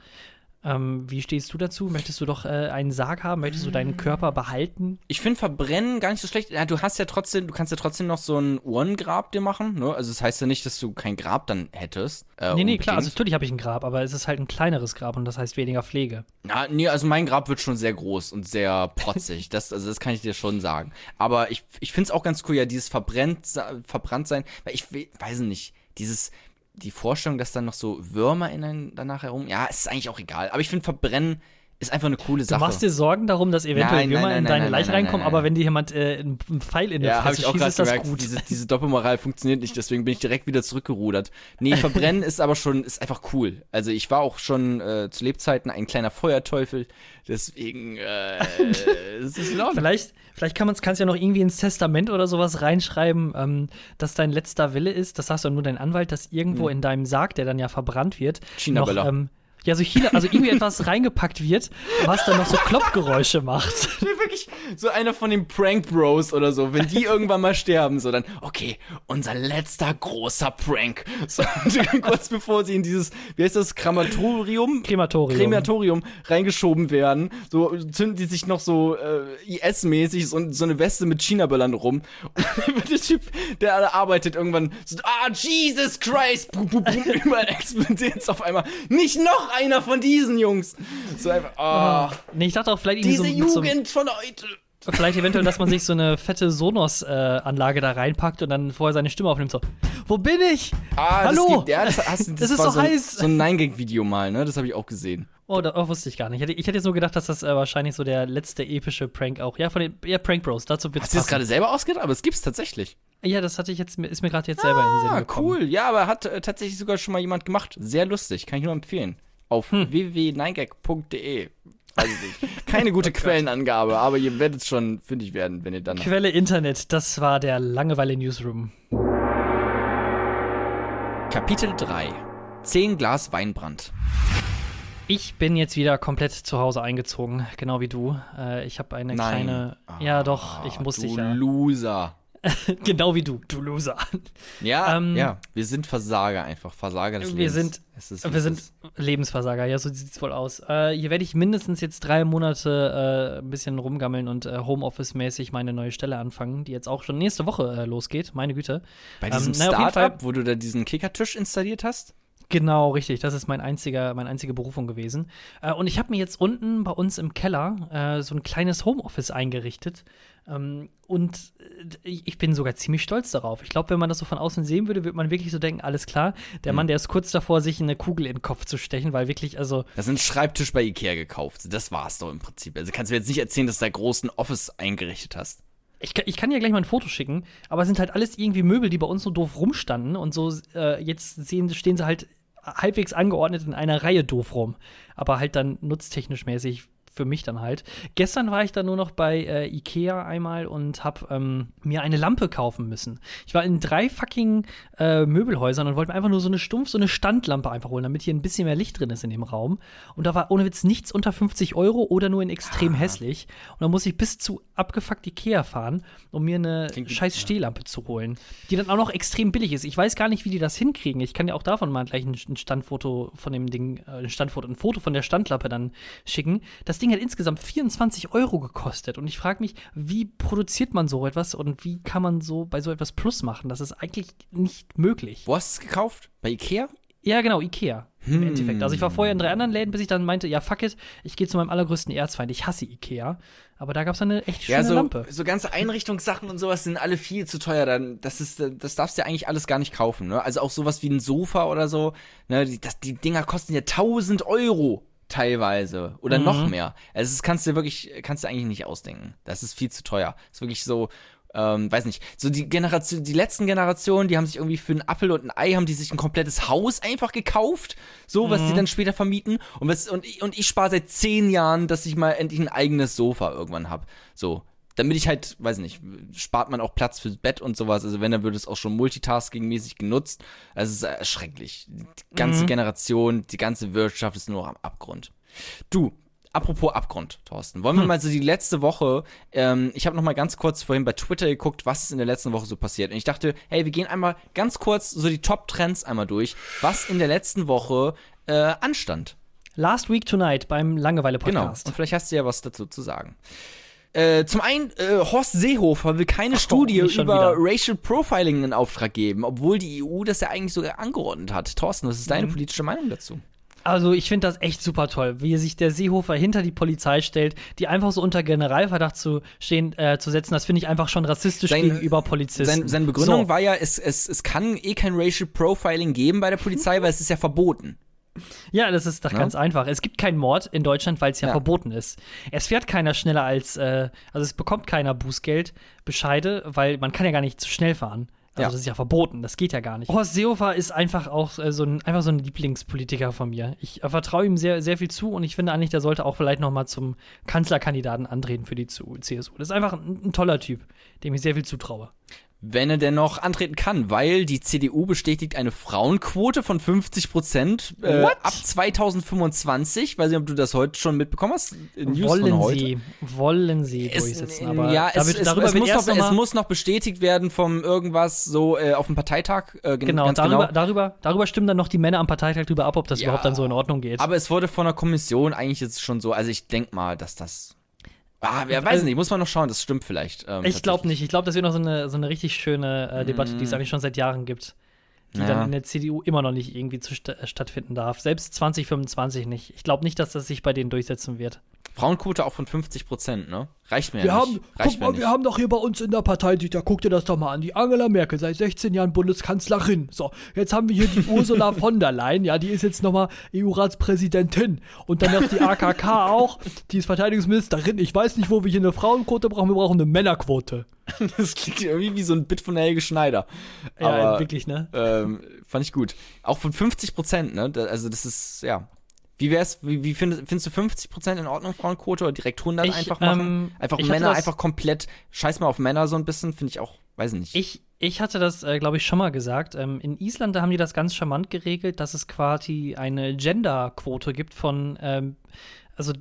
Speaker 1: Ähm, wie stehst du dazu? Möchtest du doch äh, einen Sarg haben? Möchtest du deinen Körper behalten?
Speaker 2: Ich finde Verbrennen gar nicht so schlecht. Ja, du hast ja trotzdem, du kannst ja trotzdem noch so ein Urngrab dir machen. Ne? Also das heißt ja nicht, dass du kein Grab dann hättest. Äh,
Speaker 1: nee, nee, klar. Also
Speaker 2: unbedingt.
Speaker 1: natürlich habe ich ein Grab, aber es ist halt ein kleineres Grab und das heißt weniger Pflege.
Speaker 2: Ja, nee, also mein Grab wird schon sehr groß und sehr protzig. das, also das kann ich dir schon sagen. Aber ich, ich finde es auch ganz cool, ja, dieses verbrennt, verbrannt sein, weil ich we- weiß nicht, dieses, die Vorstellung, dass dann noch so Würmer in einen danach herum, ja, ist eigentlich auch egal. Aber ich finde Verbrennen ist einfach eine coole
Speaker 1: Du
Speaker 2: Sache.
Speaker 1: machst dir Sorgen darum, dass eventuell
Speaker 2: Nein, nein, nein,
Speaker 1: in deine
Speaker 2: nein,
Speaker 1: Leiche reinkommen, aber wenn dir jemand äh, einen Pfeil in der
Speaker 2: ja,
Speaker 1: Fresse schießt, ist das
Speaker 2: gemerkt,
Speaker 1: gut.
Speaker 2: diese, diese Doppelmoral funktioniert nicht, deswegen bin ich direkt wieder zurückgerudert. Nee, Verbrennen ist aber schon, ist einfach cool. Also ich war auch schon äh, zu Lebzeiten ein kleiner Feuerteufel, deswegen äh, es ist Ordnung.
Speaker 1: Vielleicht, vielleicht kann man es kannst ja noch irgendwie ins Testament oder sowas reinschreiben, ähm, dass dein letzter Wille ist, das sagst du nur dein Anwalt, dass irgendwo in deinem Sarg, der dann ja verbrannt wird, noch,
Speaker 2: China-Böller.
Speaker 1: ähm, ja, so China, also irgendwie etwas reingepackt wird, was dann noch so Klopfgeräusche macht.
Speaker 2: Wirklich so einer von den Prank Bros oder so, wenn die irgendwann mal sterben, so dann, okay, unser letzter großer Prank. So, kurz bevor sie in dieses, wie heißt das, Krematorium?
Speaker 1: Krematorium.
Speaker 2: Krematorium reingeschoben werden, so zünden die sich noch so äh, IS-mäßig so, so eine Weste mit China-Böllern rum. Und der Typ, der da arbeitet, irgendwann so, ah, Jesus Christ, überall explodiert auf einmal. Nicht noch einer von diesen Jungs. So einfach, ah,
Speaker 1: Nee, ich dachte auch vielleicht irgendwie
Speaker 2: diese
Speaker 1: so, mit so,
Speaker 2: Jugend von heute.
Speaker 1: vielleicht eventuell, dass man sich so eine fette Sonos-Anlage da reinpackt und dann vorher seine Stimme aufnimmt, so, wo bin ich?
Speaker 2: Ah,
Speaker 1: Hallo?
Speaker 2: Das, gibt, ja, das, hast, das,
Speaker 1: Das ist so
Speaker 2: so ein,
Speaker 1: heiß.
Speaker 2: So ein Nine-Gag-Video mal, ne? Das habe ich auch gesehen.
Speaker 1: Oh, da, oh, wusste ich gar nicht. Ich hätte, ich hätte jetzt nur gedacht, dass das äh, wahrscheinlich so der letzte epische Prank auch. Ja, von den ja, Prank Bros. Dazu wird's
Speaker 2: Hast du das gerade selber ausgedacht? Aber es gibt's tatsächlich.
Speaker 1: Ja, das hatte ich jetzt, ist mir gerade jetzt selber in den Sinn
Speaker 2: Ah,
Speaker 1: gekommen.
Speaker 2: cool. Ja, aber hat äh, tatsächlich sogar schon mal jemand gemacht. Sehr lustig. Kann ich nur empfehlen. Auf
Speaker 1: Hm.
Speaker 2: www.9gag.de. Weiß ich nicht. Keine gute Quellenangabe, aber ihr werdet schon fündig werden, wenn ihr dann.
Speaker 1: Quelle Internet, das war der Langeweile Newsroom.
Speaker 2: Kapitel 3. 10 Glas Weinbrand.
Speaker 1: Ich bin jetzt wieder komplett zu Hause eingezogen, genau wie du. Äh, ich habe eine kleine.
Speaker 2: Ah,
Speaker 1: ja, doch, ich muss
Speaker 2: du
Speaker 1: dich ja.
Speaker 2: Loser.
Speaker 1: genau wie du, du Loser.
Speaker 2: Ja,
Speaker 1: Ähm,
Speaker 2: ja, wir sind Versager einfach, Versager des
Speaker 1: Wir
Speaker 2: Lebens.
Speaker 1: sind-
Speaker 2: es ist, wie
Speaker 1: Wir
Speaker 2: es
Speaker 1: sind. Lebensversager, ja, so sieht's wohl aus. Äh, hier werde ich mindestens jetzt drei Monate äh, ein bisschen rumgammeln und äh, Homeoffice-mäßig meine neue Stelle anfangen, die jetzt auch schon nächste Woche äh, losgeht, meine Güte.
Speaker 2: bei diesem
Speaker 1: ähm, auf jeden
Speaker 2: Startup, wo du da diesen Kickertisch installiert hast.
Speaker 1: Genau, richtig. Das ist mein einziger, meine einzige Berufung gewesen. Äh, und ich habe mir jetzt unten bei uns im Keller äh, so ein kleines Homeoffice eingerichtet. Ähm, und äh, ich bin sogar ziemlich stolz darauf. Ich glaube, wenn man das so von außen sehen würde, würde man wirklich so denken, alles klar, der Mann, der ist kurz davor, sich eine Kugel in den Kopf zu stechen, weil wirklich, also,
Speaker 2: Das ist ein Schreibtisch bei Ikea gekauft. Das war's doch im Prinzip. Also kannst du mir jetzt nicht erzählen, dass du da großen Office eingerichtet hast.
Speaker 1: ich, kann- ich kann dir gleich mal ein Foto schicken, aber es sind halt alles irgendwie Möbel, die bei uns so doof rumstanden und so, äh, jetzt sehen, stehen sie halt halbwegs angeordnet in einer Reihe doof rum. Aber halt dann nutztechnisch mäßig für mich dann halt. Gestern war ich dann nur noch bei äh, Ikea einmal und hab ähm, mir eine Lampe kaufen müssen. Ich war in drei fucking äh, Möbelhäusern und wollte mir einfach nur so eine stumpf, so eine Standlampe einfach holen, damit hier ein bisschen mehr Licht drin ist in dem Raum. Und da war ohne Witz nichts unter 50 Euro oder nur in extrem hässlich. Und dann muss ich bis zu abgefuckt Ikea fahren, um mir eine
Speaker 2: Klingt
Speaker 1: scheiß Stehlampe zu holen, die dann auch noch extrem billig ist. Ich weiß gar nicht, wie die das hinkriegen. Ich kann dir auch davon mal gleich ein, ein Standfoto von dem Ding, äh, ein Standfoto, ein Foto von der Standlampe dann schicken. Das Ding hat insgesamt 24 Euro gekostet und ich frage mich, wie produziert man so etwas und wie kann man so bei so etwas Plus machen? Das ist eigentlich nicht möglich.
Speaker 2: Wo hast du es gekauft? Bei Ikea?
Speaker 1: Ja, genau, Ikea. Im
Speaker 2: Hm.
Speaker 1: Endeffekt. Also ich war vorher in drei anderen Läden, bis ich dann meinte, ja, fuck it, ich gehe zu meinem allergrößten Erzfeind. Ich hasse Ikea. Aber da gab es eine echt schöne
Speaker 2: Ja, so,
Speaker 1: Lampe.
Speaker 2: so ganze Einrichtungssachen und sowas sind alle viel zu teuer. Dann, das ist, das darfst du ja eigentlich alles gar nicht kaufen. Ne? Also auch sowas wie ein Sofa oder so. Ne? Die, das, die Dinger kosten ja 1000 Euro teilweise oder
Speaker 1: Mhm.
Speaker 2: noch mehr. Also das kannst du wirklich, kannst du eigentlich nicht ausdenken. Das ist viel zu teuer. Das ist wirklich so. Ähm, weiß nicht, so die Generation, die letzten Generationen, die haben sich irgendwie für einen Apfel und ein Ei, haben die sich ein komplettes Haus einfach gekauft, so, was
Speaker 1: Mhm.
Speaker 2: die dann später vermieten. Und, was, und, ich- und ich spare seit zehn Jahren, dass ich mal endlich ein eigenes Sofa irgendwann hab. So. Damit ich halt, weiß nicht, spart man auch Platz fürs Bett und sowas. Also wenn, dann wird es auch schon multitasking-mäßig genutzt. Also es ist erschrecklich. Die ganze Generation, die ganze Wirtschaft ist nur am Abgrund. Du, apropos Abgrund, Thorsten. Wollen wir mal so die letzte Woche, ähm, ich habe noch mal ganz kurz vorhin bei Twitter geguckt, was ist in der letzten Woche so passiert. Und ich dachte, hey, wir gehen einmal ganz kurz so die Top-Trends einmal durch, was in der letzten Woche äh, anstand.
Speaker 1: Last Week Tonight beim
Speaker 2: Genau.
Speaker 1: Langeweile-Podcast.
Speaker 2: Und vielleicht hast du ja was dazu zu sagen. Äh, zum einen, äh, Horst Seehofer will keine Studie
Speaker 1: nicht schon
Speaker 2: über
Speaker 1: wieder.
Speaker 2: Racial Profiling in Auftrag geben, obwohl die EU das ja eigentlich sogar angeordnet hat. Thorsten, was ist deine
Speaker 1: Mhm.
Speaker 2: politische Meinung dazu?
Speaker 1: Also ich finde das echt super toll, wie sich der Seehofer hinter die Polizei stellt, die einfach so unter Generalverdacht zu stehen, äh, zu setzen. Das finde ich einfach schon rassistisch
Speaker 2: Sein-
Speaker 1: gegenüber Polizisten.
Speaker 2: Sein, seine Begründung
Speaker 1: so.
Speaker 2: war ja, es, es, es kann eh kein Racial Profiling geben bei der Polizei, weil es ist ja verboten.
Speaker 1: Ja, das ist doch ganz einfach. Es gibt keinen Mord in Deutschland, weil es ja,
Speaker 2: Ja.
Speaker 1: verboten ist. Es fährt keiner schneller als, äh, also es bekommt keiner Bußgeld, Bescheide, weil man kann ja gar nicht zu schnell fahren. Also
Speaker 2: Ja.
Speaker 1: das ist ja verboten, das geht ja gar nicht. Horst Seehofer ist einfach auch äh, so ein, einfach so ein Lieblingspolitiker von mir. Ich äh, vertraue ihm sehr, sehr viel zu und ich finde eigentlich, der sollte auch vielleicht noch mal zum Kanzlerkandidaten antreten für die CSU. Das ist einfach ein, ein toller Typ, dem ich sehr viel zutraue.
Speaker 2: Wenn er denn noch antreten kann, weil die CDU bestätigt eine Frauenquote von 50 Prozent äh, ab 2025. Weiß nicht, ob du das heute schon mitbekommen hast. in News
Speaker 1: wollen sie, wollen sie
Speaker 2: Es,
Speaker 1: durchsetzen,
Speaker 2: äh,
Speaker 1: aber
Speaker 2: ja, es, es,
Speaker 1: darüber
Speaker 2: es, muss noch, es muss noch bestätigt werden vom irgendwas so äh, auf dem Parteitag. Äh, gen-
Speaker 1: Genau, darüber,
Speaker 2: genau.
Speaker 1: darüber, darüber stimmen dann noch die Männer am Parteitag drüber ab, ob das
Speaker 2: Ja.
Speaker 1: überhaupt dann so in Ordnung geht.
Speaker 2: Aber es wurde von der Kommission eigentlich jetzt schon so. Also ich denke mal, dass das. Ah, wer weiß
Speaker 1: Also-
Speaker 2: nicht, muss man noch schauen, das stimmt vielleicht. Ähm,
Speaker 1: ich glaube nicht. Ich glaube, das wird noch so eine, so eine richtig schöne äh, Debatte, die es eigentlich schon seit Jahren gibt. Die
Speaker 2: Ja.
Speaker 1: dann in der CDU immer noch nicht irgendwie sta- äh, stattfinden darf. Selbst 2025 nicht. Ich glaube nicht, dass das sich bei denen durchsetzen wird.
Speaker 2: Frauenquote auch von 50 Prozent, ne? Reicht mir
Speaker 5: Wir
Speaker 2: ja
Speaker 5: haben,
Speaker 2: nicht.
Speaker 5: guck
Speaker 2: Reicht mir
Speaker 5: mal,
Speaker 2: nicht.
Speaker 5: wir haben doch hier bei uns in der Partei, da guck dir das doch mal an, die Angela Merkel, seit 16 Jahren Bundeskanzlerin. So, jetzt haben wir hier die Ursula von der Leyen, ja, die ist jetzt nochmal EU-Ratspräsidentin. Und dann noch die AKK auch, die ist Verteidigungsministerin. Ich weiß nicht, wo wir hier eine Frauenquote brauchen, wir brauchen eine Männerquote.
Speaker 2: Das klingt irgendwie wie so ein Bit von Helge Schneider.
Speaker 1: Ja,
Speaker 2: Aber,
Speaker 1: wirklich, ne?
Speaker 2: ähm, fand ich gut. Auch von 50 Prozent, ne? Also das ist, ja. Wie wär's, wie, wie findest, findest du 50 Prozent in Ordnung, Frauenquote, oder direkt 100
Speaker 1: Ich,
Speaker 2: einfach machen?
Speaker 1: ähm,
Speaker 2: einfach Männer einfach komplett, scheiß mal auf Männer so ein bisschen, finde ich auch, weiß nicht.
Speaker 1: Ich, ich hatte das, äh, glaube ich, schon mal gesagt. Ähm, in Island, da haben die das ganz charmant geregelt, dass es quasi eine Gender-Quote gibt von, ähm, also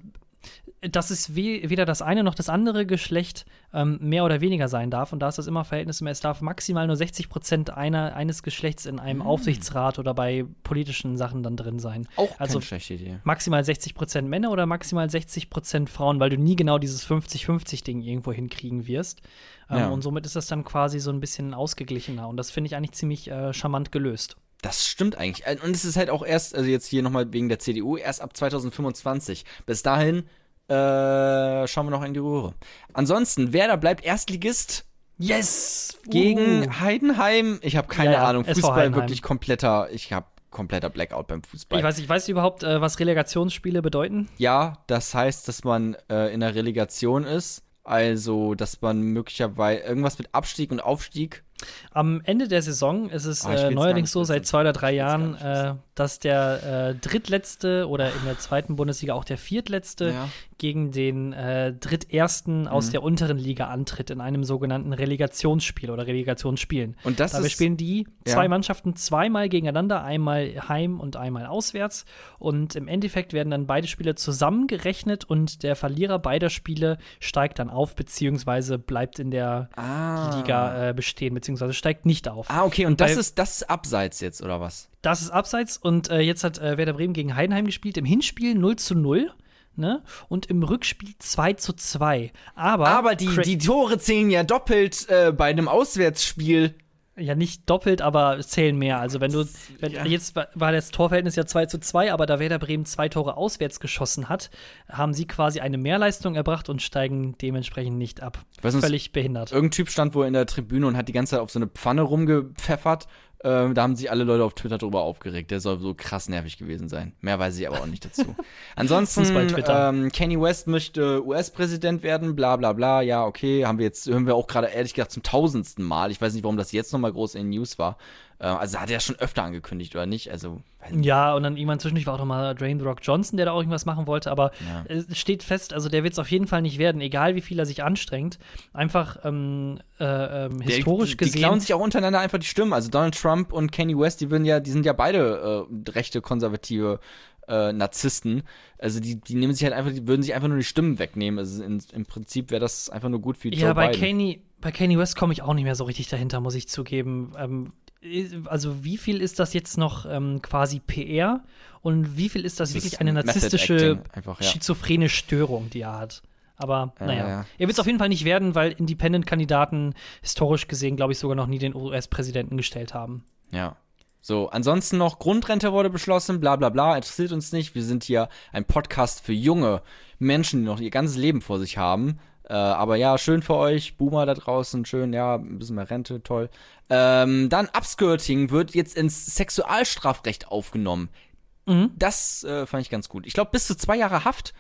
Speaker 1: dass es we weder das eine noch das andere Geschlecht ähm, mehr oder weniger sein darf. Und da ist das immer verhältnismäßig. Es darf maximal nur 60 Prozent einer, eines Geschlechts in einem Aufsichtsrat oder bei politischen Sachen dann drin sein.
Speaker 2: Auch
Speaker 1: also
Speaker 2: keine schlechte Idee.
Speaker 1: maximal 60 Prozent Männer oder maximal 60 Prozent Frauen, weil du nie genau dieses 50-50-Ding irgendwo hinkriegen wirst. Ähm,
Speaker 2: Ja.
Speaker 1: Und somit ist das dann quasi so ein bisschen ausgeglichener. Und das finde ich eigentlich ziemlich äh, charmant gelöst.
Speaker 2: Das stimmt eigentlich. Äh, Und es ist halt auch erst, also jetzt hier nochmal wegen der CDU, erst ab 2025. Bis dahin äh, schauen wir noch in die Röhre. Ansonsten, Werder bleibt Erstligist
Speaker 1: Yes!
Speaker 2: gegen
Speaker 1: Uh.
Speaker 2: Heidenheim. Ich habe keine
Speaker 1: Ja, ja,
Speaker 2: Ahnung. Fußball wirklich kompletter, ich habe kompletter Blackout beim Fußball.
Speaker 1: Ich weiß nicht, weißt du überhaupt, äh, was Relegationsspiele bedeuten?
Speaker 2: Ja, das heißt, dass man äh, in der Relegation ist. Also, dass man möglicherweise irgendwas mit Abstieg und Aufstieg.
Speaker 1: Am Ende der Saison ist es
Speaker 2: ich will's
Speaker 1: äh, neuerdings so, seit zwei oder drei
Speaker 2: Ich
Speaker 1: Jahren, äh, dass der äh, drittletzte oder in der zweiten Bundesliga auch der viertletzte
Speaker 2: Ja.
Speaker 1: Gegen den äh, drittersten aus
Speaker 2: Mhm.
Speaker 1: der unteren Liga antritt in einem sogenannten Relegationsspiel oder Relegationsspielen.
Speaker 2: Und das
Speaker 1: Dabei
Speaker 2: ist.
Speaker 1: spielen die
Speaker 2: Ja.
Speaker 1: zwei Mannschaften zweimal gegeneinander, einmal heim und einmal auswärts. Und im Endeffekt werden dann beide Spiele zusammengerechnet und der Verlierer beider Spiele steigt dann auf, beziehungsweise bleibt in der
Speaker 2: ah.
Speaker 1: Liga äh, bestehen, beziehungsweise steigt nicht auf.
Speaker 2: Ah, okay, und das
Speaker 1: Weil-
Speaker 2: ist, das ist abseits jetzt, oder was?
Speaker 1: Das ist abseits und äh, jetzt hat äh, Werder Bremen gegen Heidenheim gespielt. Im Hinspiel 0 zu 0. Ne? Und im Rückspiel 2 zu 2. Aber,
Speaker 2: Aber die, die Tore zählen ja doppelt äh, bei einem Auswärtsspiel.
Speaker 1: Ja, nicht doppelt, aber zählen mehr. Also, wenn du. Wenn,
Speaker 2: Ja.
Speaker 1: Jetzt war, das Torverhältnis ja 2 zu 2, aber da Werder Bremen zwei Tore auswärts geschossen hat, haben sie quasi eine Mehrleistung erbracht und steigen dementsprechend nicht ab.
Speaker 2: Was uns-
Speaker 1: Völlig behindert.
Speaker 2: Irgendein Typ stand wohl in der Tribüne und hat die ganze Zeit auf so eine Pfanne rumgepfeffert. Ähm, da haben sich alle Leute auf Twitter drüber aufgeregt. Der soll so krass nervig gewesen sein. Mehr weiß ich aber auch nicht dazu. Ansonsten,
Speaker 1: Fußball-Twitter.
Speaker 2: ähm, Kanye West möchte US-Präsident werden, bla bla bla. Ja, okay, haben wir jetzt, hören wir auch gerade ehrlich gesagt zum tausendsten Mal. Ich weiß nicht, warum das jetzt nochmal groß in den News war. Äh, also hat er ja schon öfter angekündigt, oder nicht? Also.
Speaker 1: Ja, und dann irgendwann zwischendurch war auch noch mal Dwayne The Rock Johnson, der da auch irgendwas machen wollte, aber
Speaker 2: Ja.
Speaker 1: es steht fest, also der wird es auf jeden Fall nicht werden, egal wie viel er sich anstrengt. Einfach ähm, äh, ähm, historisch
Speaker 2: die, die
Speaker 1: gesehen.
Speaker 2: klauen sich auch untereinander einfach die Stimmen. Also Donald Trump und Kanye West, die würden ja, die sind ja beide äh, rechte konservative äh, Narzissten. Also die, die nehmen sich halt einfach, die würden sich einfach nur die Stimmen wegnehmen. Also in, im Prinzip wäre das einfach nur gut für Joe
Speaker 1: ja, bei
Speaker 2: Biden.
Speaker 1: Kanye, bei Kanye West komme ich auch nicht mehr so richtig dahinter, muss ich zugeben. Ähm, also wie viel ist das jetzt noch ähm, quasi PR und wie viel ist das,
Speaker 2: Das
Speaker 1: wirklich eine narzisstische,
Speaker 2: einfach, ja.
Speaker 1: schizophrene Störung, die er hat? Aber
Speaker 2: Ja,
Speaker 1: naja,
Speaker 2: ja.
Speaker 1: er wird es auf jeden Fall nicht werden, weil Independent-Kandidaten historisch gesehen, glaube ich, sogar noch nie den US-Präsidenten gestellt haben.
Speaker 2: Ja. So, ansonsten noch Grundrente wurde beschlossen, bla bla bla, interessiert uns nicht. Wir sind hier ein Podcast für junge Menschen, die noch ihr ganzes Leben vor sich haben. Äh, aber ja, schön für euch, Boomer da draußen, schön, ja, ein bisschen mehr Rente, toll. Ähm, dann Upskirting wird jetzt ins Sexualstrafrecht aufgenommen.
Speaker 1: Mhm.
Speaker 2: Das äh, fand ich ganz gut. Ich glaube, bis zu zwei Jahre Haft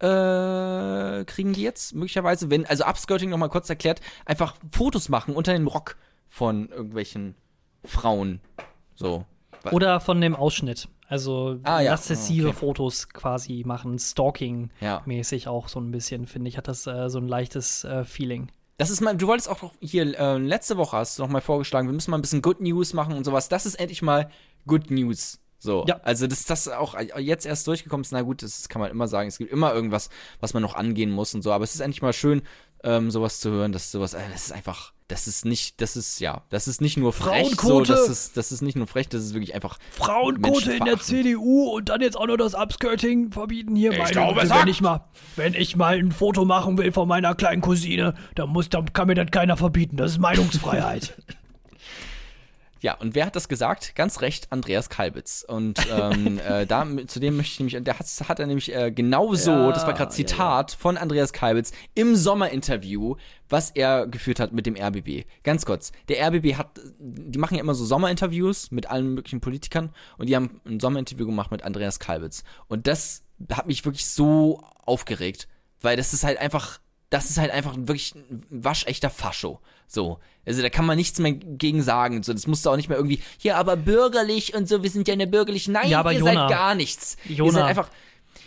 Speaker 2: äh, kriegen die jetzt möglicherweise, wenn, also Upskirting nochmal kurz erklärt, einfach Fotos machen unter dem Rock von irgendwelchen Frauen. So.
Speaker 1: Oder von dem Ausschnitt. Also
Speaker 2: Ah, ja.
Speaker 1: lassessive
Speaker 2: Okay.
Speaker 1: Fotos quasi machen,
Speaker 2: Ja.
Speaker 1: Stalking-mäßig auch so ein bisschen, finde ich, hat das äh, so ein leichtes äh, Feeling.
Speaker 2: Das ist mal, du wolltest auch hier, äh, letzte Woche hast du noch mal vorgeschlagen, wir müssen mal ein bisschen Good News machen und sowas. Das ist endlich mal Good News. So.
Speaker 1: Ja.
Speaker 2: Also, dass das auch jetzt erst durchgekommen ist, na gut, das kann man immer sagen. Es gibt immer irgendwas, was man noch angehen muss und so. Aber es ist endlich mal schön, ähm, sowas zu hören, dass sowas, äh, das ist einfach, das ist nicht, das ist, ja, das ist nicht nur frech, so,
Speaker 5: Frauenquote.
Speaker 2: das ist, das ist nicht nur frech, das ist wirklich einfach
Speaker 5: Frauenquote in der. CDU und dann jetzt auch noch das Upskirting verbieten hier. Meine
Speaker 2: glaube,
Speaker 5: Güte, wenn ich mal, wenn ich mal ein Foto machen will von meiner kleinen Cousine, dann muss, dann kann mir das keiner verbieten. Das ist Meinungsfreiheit.
Speaker 2: Ja, und wer hat das gesagt? Ganz recht, Andreas Kalbitz. Und ähm, äh, da, zu dem möchte ich nämlich, der hat, hat er nämlich äh, genauso,
Speaker 1: Ja,
Speaker 2: das war gerade Zitat von Andreas Kalbitz im Sommerinterview, was er geführt hat mit dem RBB. Ganz kurz, der RBB hat, die machen ja immer so Sommerinterviews mit allen möglichen Politikern und die haben ein Sommerinterview gemacht mit Andreas Kalbitz. Und das hat mich wirklich so aufgeregt, weil das ist halt einfach das ist halt einfach wirklich ein waschechter Fascho. So. Also da kann man nichts mehr gegen sagen. So, das musst du auch nicht mehr irgendwie, ja, aber bürgerlich und so, wir sind ja in der bürgerlichen. Nein,
Speaker 1: Ja, aber
Speaker 2: ihr
Speaker 1: Jona-
Speaker 2: seid gar nichts. Ihr
Speaker 1: Jona-
Speaker 2: seid einfach.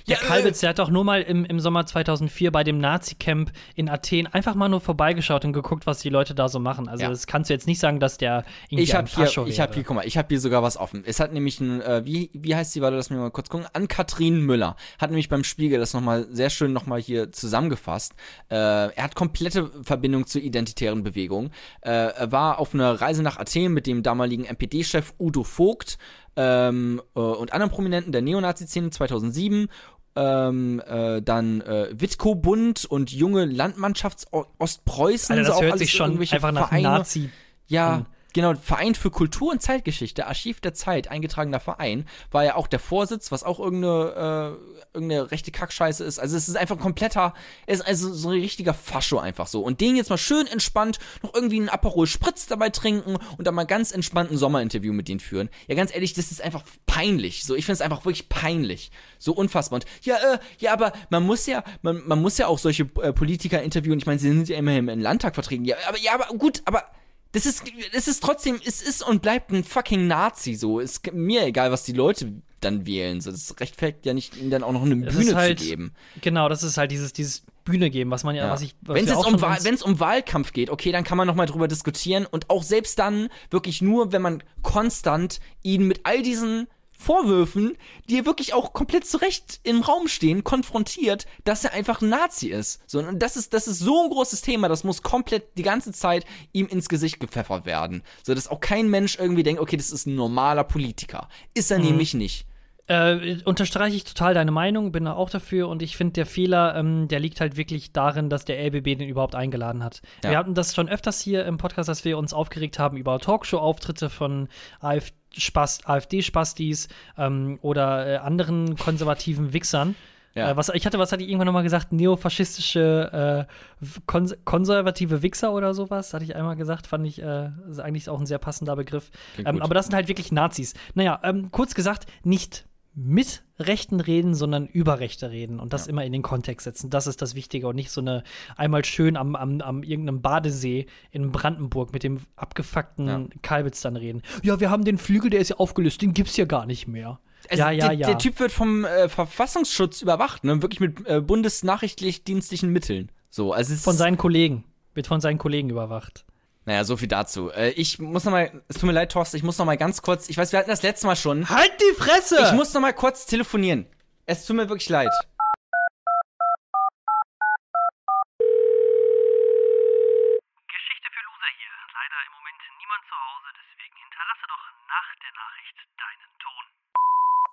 Speaker 1: Der
Speaker 2: Ja, äh,
Speaker 1: Kalbitz, der hat doch nur mal im, im Sommer 2004 bei dem Nazi-Camp in Athen einfach mal nur vorbeigeschaut und geguckt, was die Leute da so machen. Also
Speaker 2: Ja.
Speaker 1: das kannst du jetzt nicht sagen, dass der irgendwie
Speaker 2: Ich
Speaker 1: ein
Speaker 2: habe hier, ich habe hier, guck mal, ich habe hier sogar was offen. Es hat nämlich ein, äh, wie, wie heißt sie, warte, lass mich mal kurz gucken. Ann-Kathrin Müller hat nämlich beim Spiegel das nochmal sehr schön nochmal hier zusammengefasst. Äh, er hat komplette Verbindung zur identitären Bewegung. Äh, er war auf einer Reise nach Athen mit dem damaligen NPD-Chef Udo Vogt ähm, äh, und anderen Prominenten der Neonazi-Szene 2007 ähm, äh, dann äh, Witko-Bund und junge Landmannschafts Ostpreußen.
Speaker 1: Alter, das
Speaker 2: so auch
Speaker 1: hört sich schon einfach nach
Speaker 2: Vereine.
Speaker 1: Nazi.
Speaker 2: Ja,
Speaker 1: an.
Speaker 2: Genau. Verein für Kultur und Zeitgeschichte, Archiv der Zeit, eingetragener Verein, war ja auch der Vorsitz, was auch irgendeine, äh, irgendeine rechte Kackscheiße ist. Also es ist einfach ein kompletter, es ist also so ein richtiger Fascho einfach so. Und den jetzt mal schön entspannt noch irgendwie einen Aperol Spritz dabei trinken und dann mal ganz entspannt ein Sommerinterview mit denen führen. Ja, ganz ehrlich, das ist einfach peinlich. So, ich finde es einfach wirklich peinlich. So unfassbar. Und ja, äh, ja, aber man muss ja, man, man muss ja auch solche äh, Politiker interviewen. Ich meine, sie sind ja immerhin im Landtag vertreten. Ja, aber, ja, aber gut, aber das ist, es ist trotzdem, es ist und bleibt ein fucking Nazi, so. Ist mir egal, was die Leute dann wählen. So, das rechtfertigt ja nicht, ihnen dann auch noch eine
Speaker 1: Das
Speaker 2: Bühne
Speaker 1: halt,
Speaker 2: zu geben.
Speaker 1: Genau, das ist halt dieses, dieses Bühne geben, was man ja, was ich.
Speaker 2: Wenn es um, wenn's um Wahlkampf geht, okay, dann kann man nochmal drüber diskutieren und auch selbst dann wirklich nur, wenn man konstant ihn mit all diesen Vorwürfen, die wirklich auch komplett zurecht im Raum stehen, konfrontiert, dass er einfach ein Nazi ist. So, und das ist, das ist so ein großes Thema, das muss komplett die ganze Zeit ihm ins Gesicht gepfeffert werden. So, dass auch kein Mensch irgendwie denkt, okay, das ist ein normaler Politiker. Ist
Speaker 1: Mhm.
Speaker 2: er nämlich nicht.
Speaker 1: Äh, unterstreiche ich total deine Meinung, bin da auch dafür und ich finde, der Fehler, ähm, der liegt halt wirklich darin, dass der LBB den überhaupt eingeladen hat.
Speaker 2: Ja.
Speaker 1: Wir hatten das schon öfters hier im Podcast, dass wir uns aufgeregt haben über Talkshow-Auftritte von AfD. Spast, AfD-Spastis ähm, oder äh, anderen konservativen Wichsern.
Speaker 2: Ja.
Speaker 1: Äh, was, ich hatte, was hatte ich irgendwann nochmal gesagt? Neofaschistische, äh, kons konservative Wichser oder sowas, hatte ich einmal gesagt. Fand ich äh, eigentlich auch ein sehr passender Begriff. Ähm, aber das sind halt wirklich Nazis. Naja, ähm, kurz gesagt, nicht mit Rechten reden, sondern über Rechte reden und das immer in den Kontext setzen. Das ist das Wichtige und nicht so eine einmal schön am, am, am irgendeinem Badesee in Brandenburg mit dem abgefuckten
Speaker 2: Ja.
Speaker 1: Kalbitz dann reden.
Speaker 5: Ja, wir haben den Flügel, der ist ja aufgelöst, den gibt's ja gar nicht mehr.
Speaker 2: Also
Speaker 1: Ja, ja,
Speaker 2: der,
Speaker 1: ja.
Speaker 2: der Typ wird vom äh, Verfassungsschutz überwacht, ne? Wirklich mit äh, bundesnachrichtlich-dienstlichen Mitteln. So, also es
Speaker 1: Von seinen Kollegen. Wird von seinen Kollegen überwacht.
Speaker 2: Naja, so viel dazu. Äh, ich muss noch mal, es tut mir leid, Thorsten, ich muss noch mal ganz kurz, ich weiß, wir hatten das letzte Mal schon.
Speaker 1: Halt die Fresse!
Speaker 2: Ich muss noch mal kurz telefonieren. Es tut mir wirklich leid.
Speaker 6: Geschichte für Loser hier. Leider im Moment niemand zu Hause, deswegen hinterlasse doch nach der Nachricht deinen Ton.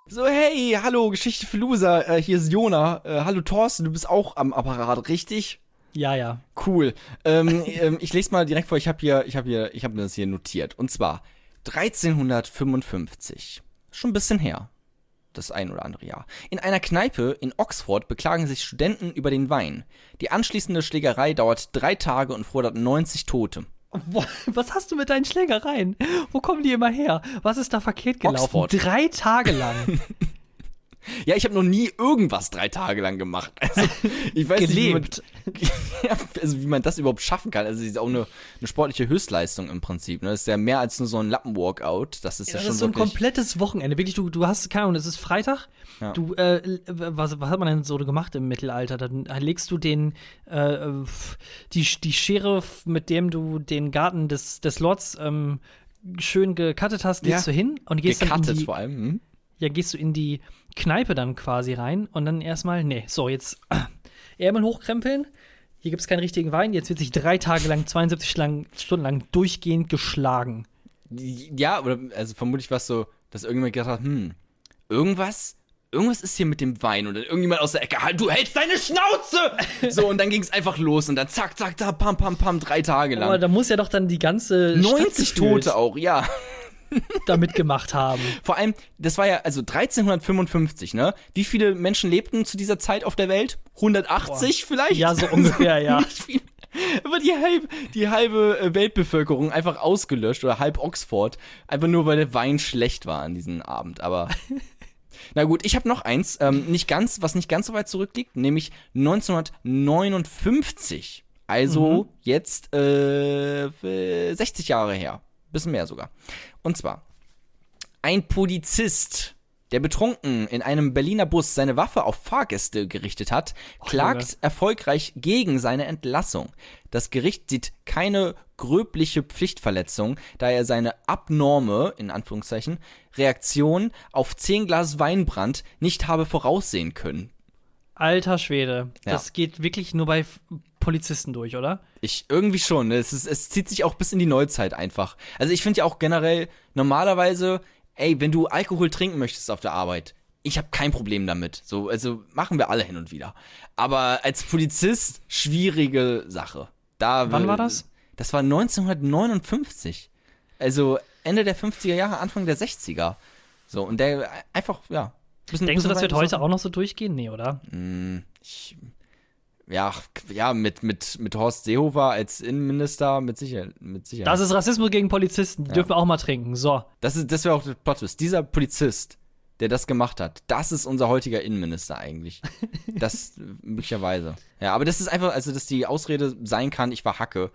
Speaker 2: So, hey, hallo, Geschichte für Loser, äh, hier ist Jona. Äh, hallo Thorsten, du bist auch am Apparat, richtig?
Speaker 1: Ja, ja.
Speaker 2: Cool. ähm, ähm, ich lese mal direkt vor, ich habe hier, ich habe hier, ich habe das hier notiert. Und zwar 1355. Schon ein bisschen her. Das ein oder andere Jahr. In einer Kneipe in Oxford beklagen sich Studenten über den Wein. Die anschließende Schlägerei dauert drei Tage und fordert 90 Tote.
Speaker 1: Was hast du mit deinen Schlägereien? Wo kommen die immer her? Was ist da verkehrt gelaufen?
Speaker 2: Oxford.
Speaker 1: Drei Tage lang.
Speaker 2: Ja, ich habe noch nie irgendwas drei Tage lang gemacht. Also, ich weiß
Speaker 1: Gelebt.
Speaker 2: nicht, wie man, ja, also wie man das überhaupt schaffen kann. Also, es ist auch eine, eine sportliche Höchstleistung im Prinzip. Ne? Das ist ja mehr als nur so ein Lappenworkout. Das ist ja,
Speaker 1: das
Speaker 2: schon
Speaker 1: ist so ein komplettes Wochenende. Wirklich, du, du hast, keine Ahnung, es ist Freitag.
Speaker 2: Ja.
Speaker 1: Du, äh, was, was hat man denn so gemacht im Mittelalter? Dann legst du den, äh, die, die Schere, mit dem du den Garten des, des Lords ähm, schön gecuttet hast, legst
Speaker 2: Ja.
Speaker 1: du hin und gehst dann in die,
Speaker 2: vor allem. Hm?
Speaker 1: Ja, gehst du in die Kneipe dann quasi rein und dann erstmal, nee, so, jetzt Ärmel hochkrempeln. Hier gibt es keinen richtigen Wein. Jetzt wird sich drei Tage lang, 72 lang, Stunden lang durchgehend geschlagen.
Speaker 2: Ja, oder also vermutlich war es so, dass irgendjemand gedacht hat, hm, irgendwas, irgendwas ist hier mit dem Wein. Und dann irgendjemand aus der Ecke, halt, du hältst deine Schnauze! so, und dann ging es einfach los und dann zack, zack, zack, pam, pam, pam, drei Tage
Speaker 1: Aber
Speaker 2: lang.
Speaker 1: da muss ja doch dann die ganze
Speaker 2: 90
Speaker 1: Stadt gefühlt
Speaker 2: Tote auch, ja.
Speaker 1: da mitgemacht haben.
Speaker 2: Vor allem, das war ja, also 1355, ne? Wie viele Menschen lebten zu dieser Zeit auf der Welt? 180 vielleicht?
Speaker 1: Ja, so ungefähr, ja.
Speaker 2: Aber die halbe, die halbe äh, Weltbevölkerung einfach ausgelöscht oder halb Oxford, einfach nur weil der Wein schlecht war an diesem Abend. Aber na gut, ich habe noch eins, ähm, nicht ganz, was nicht ganz so weit zurückliegt, nämlich 1959. Also jetzt äh, äh, 60 Jahre her, bisschen mehr sogar. Und zwar ein Polizist der betrunken in einem Berliner Bus seine Waffe auf Fahrgäste gerichtet hat, klagt erfolgreich gegen seine Entlassung. Das Gericht sieht keine gröbliche Pflichtverletzung, da er seine abnorme, in Anführungszeichen, Reaktion auf 10 Glas Weinbrand nicht habe voraussehen können.
Speaker 1: Alter Schwede.
Speaker 2: Ja.
Speaker 1: Das geht wirklich nur bei Polizisten durch, oder?
Speaker 2: Ich irgendwie schon. Ne? Es, ist, es zieht sich auch bis in die Neuzeit einfach. Also ich finde ja auch generell normalerweise, ey, wenn du Alkohol trinken möchtest auf der Arbeit, ich habe kein Problem damit. So, also machen wir alle hin und wieder. Aber als Polizist schwierige Sache. Da
Speaker 1: Wann war das?
Speaker 2: Das war 1959. Also Ende der 50er Jahre, Anfang der 60er. So und der einfach ja. Bisschen,
Speaker 1: Denkst du,
Speaker 2: bisschen
Speaker 1: das wird heute auch noch so durchgehen? Nee, oder?
Speaker 2: ich, ja, ja, mit, mit, mit Horst Seehofer als Innenminister mit Sicherheit. Mit Sicherheit.
Speaker 1: Das ist Rassismus gegen Polizisten. Die dürfen auch mal trinken. So.
Speaker 2: Das, ist, das wäre auch der Plot Twist. Dieser Polizist, der das gemacht hat, das ist unser heutiger Innenminister eigentlich. Das möglicherweise. Ja, aber das ist einfach, also dass die Ausrede sein kann, ich war Hacke,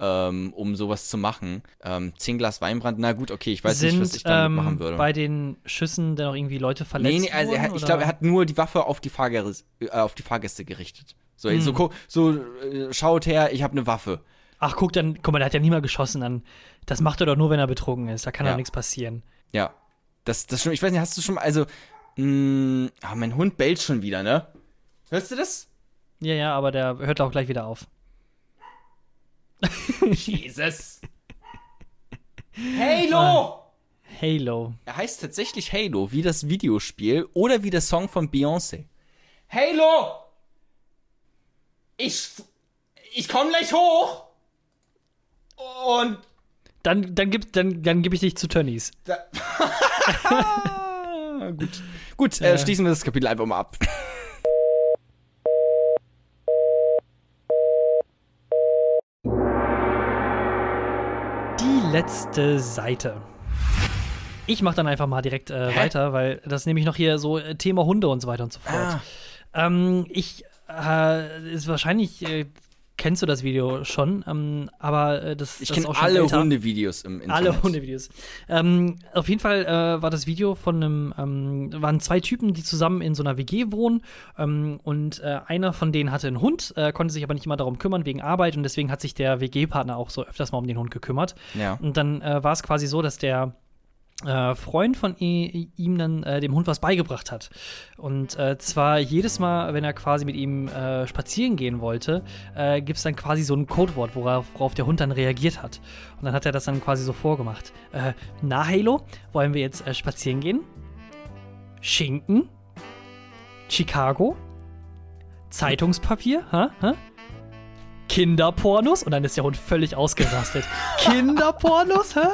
Speaker 2: ähm, um sowas zu machen. Ähm, zehn Glas Weinbrand, na gut, okay, ich weiß
Speaker 1: Sind
Speaker 2: nicht, was ich damit
Speaker 1: ähm,
Speaker 2: machen würde.
Speaker 1: bei den Schüssen denn auch irgendwie Leute verletzt
Speaker 2: Nee, nee, also er,
Speaker 1: wurden,
Speaker 2: ich glaube, er hat nur die Waffe auf die, Fahrgäste, äh, auf die Fahrgäste gerichtet. So,
Speaker 1: Hm.
Speaker 2: so, gu- so äh, schaut her, ich habe eine Waffe.
Speaker 1: Ach, guck, dann, guck mal, der hat ja nie mal geschossen. Dann, das macht er doch nur, wenn er betrunken ist. Da kann
Speaker 2: Ja.
Speaker 1: doch nichts passieren.
Speaker 2: Ja. Das, das stimmt. Ich weiß nicht, hast du schon mal, also, mh, ah, mein Hund bellt schon wieder, ne? Hörst du das?
Speaker 1: Ja, ja, aber der hört auch gleich wieder auf.
Speaker 2: Jesus. Halo!
Speaker 1: Halo.
Speaker 2: Er heißt tatsächlich Halo, wie das Videospiel oder wie der Song von Beyoncé. Halo! Ich, ich komm gleich hoch! Und
Speaker 1: Dann, dann, gib, dann, dann gebe ich dich zu Tönnies.
Speaker 2: Gut. Gut, äh, schließen wir das Kapitel einfach mal ab.
Speaker 1: Die letzte Seite. Ich mache dann einfach mal direkt äh, weiter, weil das nämlich noch hier so äh, Thema Hunde und so weiter und so fort.
Speaker 2: Ah.
Speaker 1: Ähm, ich äh, ist wahrscheinlich äh, kennst du das Video schon, ähm, aber äh, das,
Speaker 2: Ich kenne alle. Hundevideos im Internet.
Speaker 1: Alle Hundevideos. Ähm, auf jeden Fall äh, war das Video von einem, ähm, waren zwei Typen, die zusammen in so einer WG wohnen ähm, und äh, einer von denen hatte einen Hund, äh, konnte sich aber nicht immer darum kümmern wegen Arbeit und deswegen hat sich der WG-Partner auch so öfters mal um den Hund gekümmert.
Speaker 2: Ja.
Speaker 1: Und dann äh, war es quasi so, dass der äh, Freund von ihm dann äh, dem Hund was beigebracht hat. Und äh, zwar jedes Mal, wenn er quasi mit ihm äh, spazieren gehen wollte, äh, gibt es dann quasi so ein Codewort, worauf, worauf der Hund dann reagiert hat. Und dann hat er das dann quasi so vorgemacht. Äh, na, Halo, wollen wir jetzt äh, spazieren gehen? Schinken? Chicago? Zeitungspapier? Hä? Hä? Kinderpornos? Und dann ist der Hund völlig ausgerastet. Kinderpornos? Hä?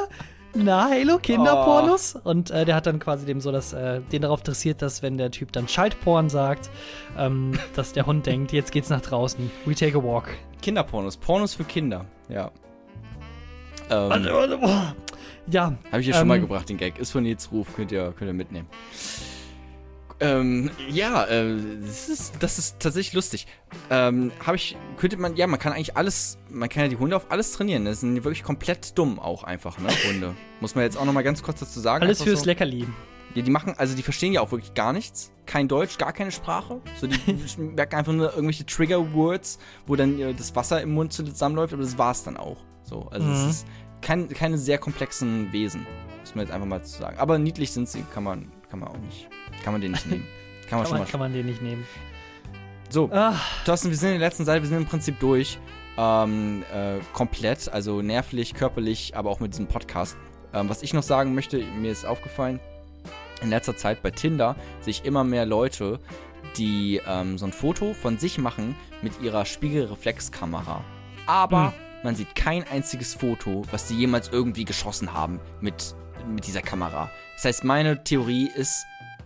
Speaker 1: Na, Halo, Kinderpornos? Und äh, der hat dann quasi dem so das, äh, den darauf interessiert, dass wenn der Typ dann Schaltporn sagt, ähm, dass der Hund denkt, jetzt geht's nach draußen. We take a walk.
Speaker 2: Kinderpornos. Pornos für Kinder. Ja. Ähm,
Speaker 1: Ja.
Speaker 2: Habe ich ja schon
Speaker 1: ähm,
Speaker 2: mal gebracht, den Gag. Ist von Nils Ruf, könnt ihr, könnt ihr mitnehmen. Ähm, ja, äh, das ist, das ist tatsächlich lustig. Ähm, habe ich, könnte man, ja, man kann eigentlich alles, man kann ja die Hunde auf alles trainieren. Das sind wirklich komplett dumm auch einfach, ne, Hunde. Muss man jetzt auch noch mal ganz kurz dazu sagen.
Speaker 1: Alles fürs
Speaker 2: so.
Speaker 1: Leckerli.
Speaker 2: Ja, die machen, also die verstehen ja auch wirklich gar nichts. Kein Deutsch, gar keine Sprache. So, die merken einfach nur irgendwelche Trigger-Words, wo dann äh, das Wasser im Mund zusammenläuft, aber das war's dann auch. So, also es
Speaker 1: Mhm.
Speaker 2: ist kein, keine sehr komplexen Wesen. Muss man jetzt einfach mal zu sagen. Aber niedlich sind sie, kann man, kann man auch nicht. Kann man den nicht nehmen. Kann man
Speaker 1: Kann
Speaker 2: schon
Speaker 1: man,
Speaker 2: mal
Speaker 1: kann man den nicht nehmen.
Speaker 2: So,
Speaker 1: Ah,
Speaker 2: Thorsten, wir sind in der letzten Seite, wir sind im Prinzip durch. Ähm, äh, komplett, also nervlich, körperlich, aber auch mit diesem Podcast. Ähm, was ich noch sagen möchte, mir ist aufgefallen, in letzter Zeit bei Tinder sehe ich immer mehr Leute, die ähm, so ein Foto von sich machen mit ihrer Spiegelreflexkamera. Aber
Speaker 1: Hm.
Speaker 2: man sieht kein einziges Foto, was sie jemals irgendwie geschossen haben mit, mit dieser Kamera. Das heißt, meine Theorie ist,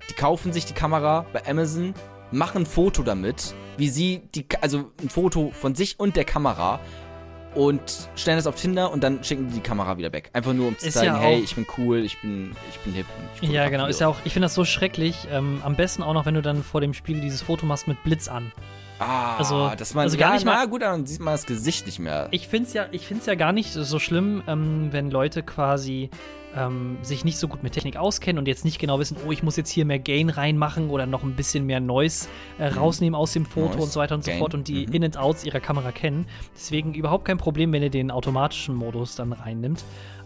Speaker 2: die kaufen sich die Kamera bei Amazon, machen ein Foto damit, wie sie die, also ein Foto von sich und der Kamera und stellen das auf Tinder und dann schicken die die Kamera wieder weg. Einfach nur um zu
Speaker 1: Ist
Speaker 2: zeigen,
Speaker 1: ja
Speaker 2: hey, ich bin cool, ich bin, ich bin hip. Und ich
Speaker 1: ja, genau. Ist ja auch, ich finde das so schrecklich. Ähm, am besten auch noch, wenn du dann vor dem Spiegel dieses Foto machst mit Blitz an.
Speaker 2: Ah,
Speaker 1: Also-
Speaker 2: dass man,
Speaker 1: also gar
Speaker 2: ja,
Speaker 1: nicht mal-
Speaker 2: na gut, dann sieht man das Gesicht nicht mehr.
Speaker 1: Ich finde es ja, ich find's ja gar nicht so schlimm, ähm, wenn Leute quasi ähm, sich nicht so gut mit Technik auskennen und jetzt nicht genau wissen, oh, ich muss jetzt hier mehr Gain reinmachen oder noch ein bisschen mehr Noise äh, rausnehmen aus dem Foto
Speaker 2: Noise,
Speaker 1: und so weiter und so
Speaker 2: Gain,
Speaker 1: fort und die
Speaker 2: mhm.
Speaker 1: In- und Outs ihrer Kamera kennen. Deswegen überhaupt kein Problem, wenn ihr den automatischen Modus dann reinnimmt.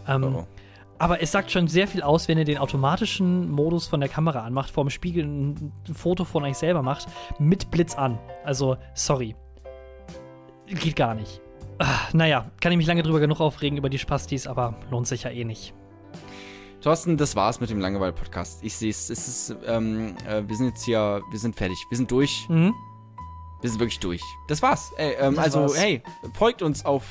Speaker 1: Ähm,
Speaker 2: Oh, oh.
Speaker 1: Aber es sagt schon sehr viel aus, wenn ihr den automatischen Modus von der Kamera anmacht, vorm Spiegel ein Foto von euch selber macht, mit Blitz an. Also, sorry. Geht gar nicht. Ah, naja, kann ich mich lange drüber genug aufregen über die Spastis, aber lohnt sich ja eh nicht.
Speaker 2: Thorsten, das war's mit dem Langeweile-Podcast. Ich sehe es. Es ist, ähm, äh, wir sind jetzt hier, wir sind fertig. Wir sind durch.
Speaker 1: Mhm.
Speaker 2: Wir sind wirklich durch. Das war's. Ey, ähm,
Speaker 1: Das
Speaker 2: also,
Speaker 1: war's.
Speaker 2: hey, folgt uns auf.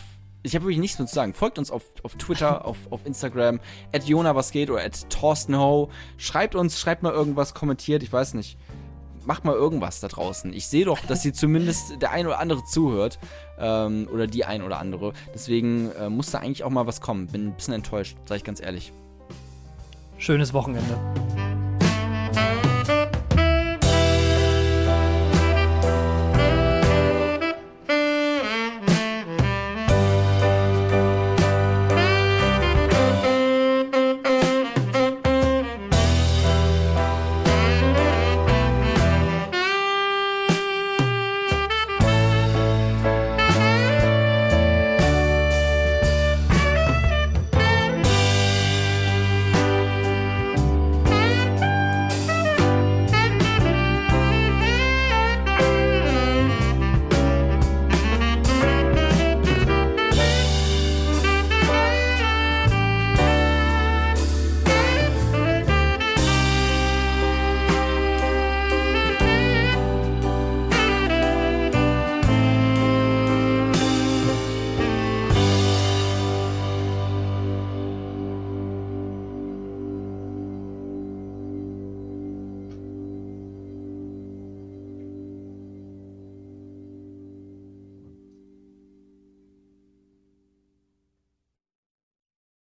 Speaker 2: Ich habe wirklich nichts mehr zu sagen. Folgt uns auf, auf Twitter, auf, auf Instagram, at Jona was geht oder at Thorsten Ho. Schreibt uns, schreibt mal irgendwas, kommentiert, ich weiß nicht. Macht mal irgendwas da draußen. Ich sehe doch, dass hier zumindest der ein oder andere zuhört. Ähm, oder die ein oder andere. Deswegen äh, muss da eigentlich auch mal was kommen. Bin ein bisschen enttäuscht, sage ich ganz ehrlich
Speaker 1: schönes Wochenende.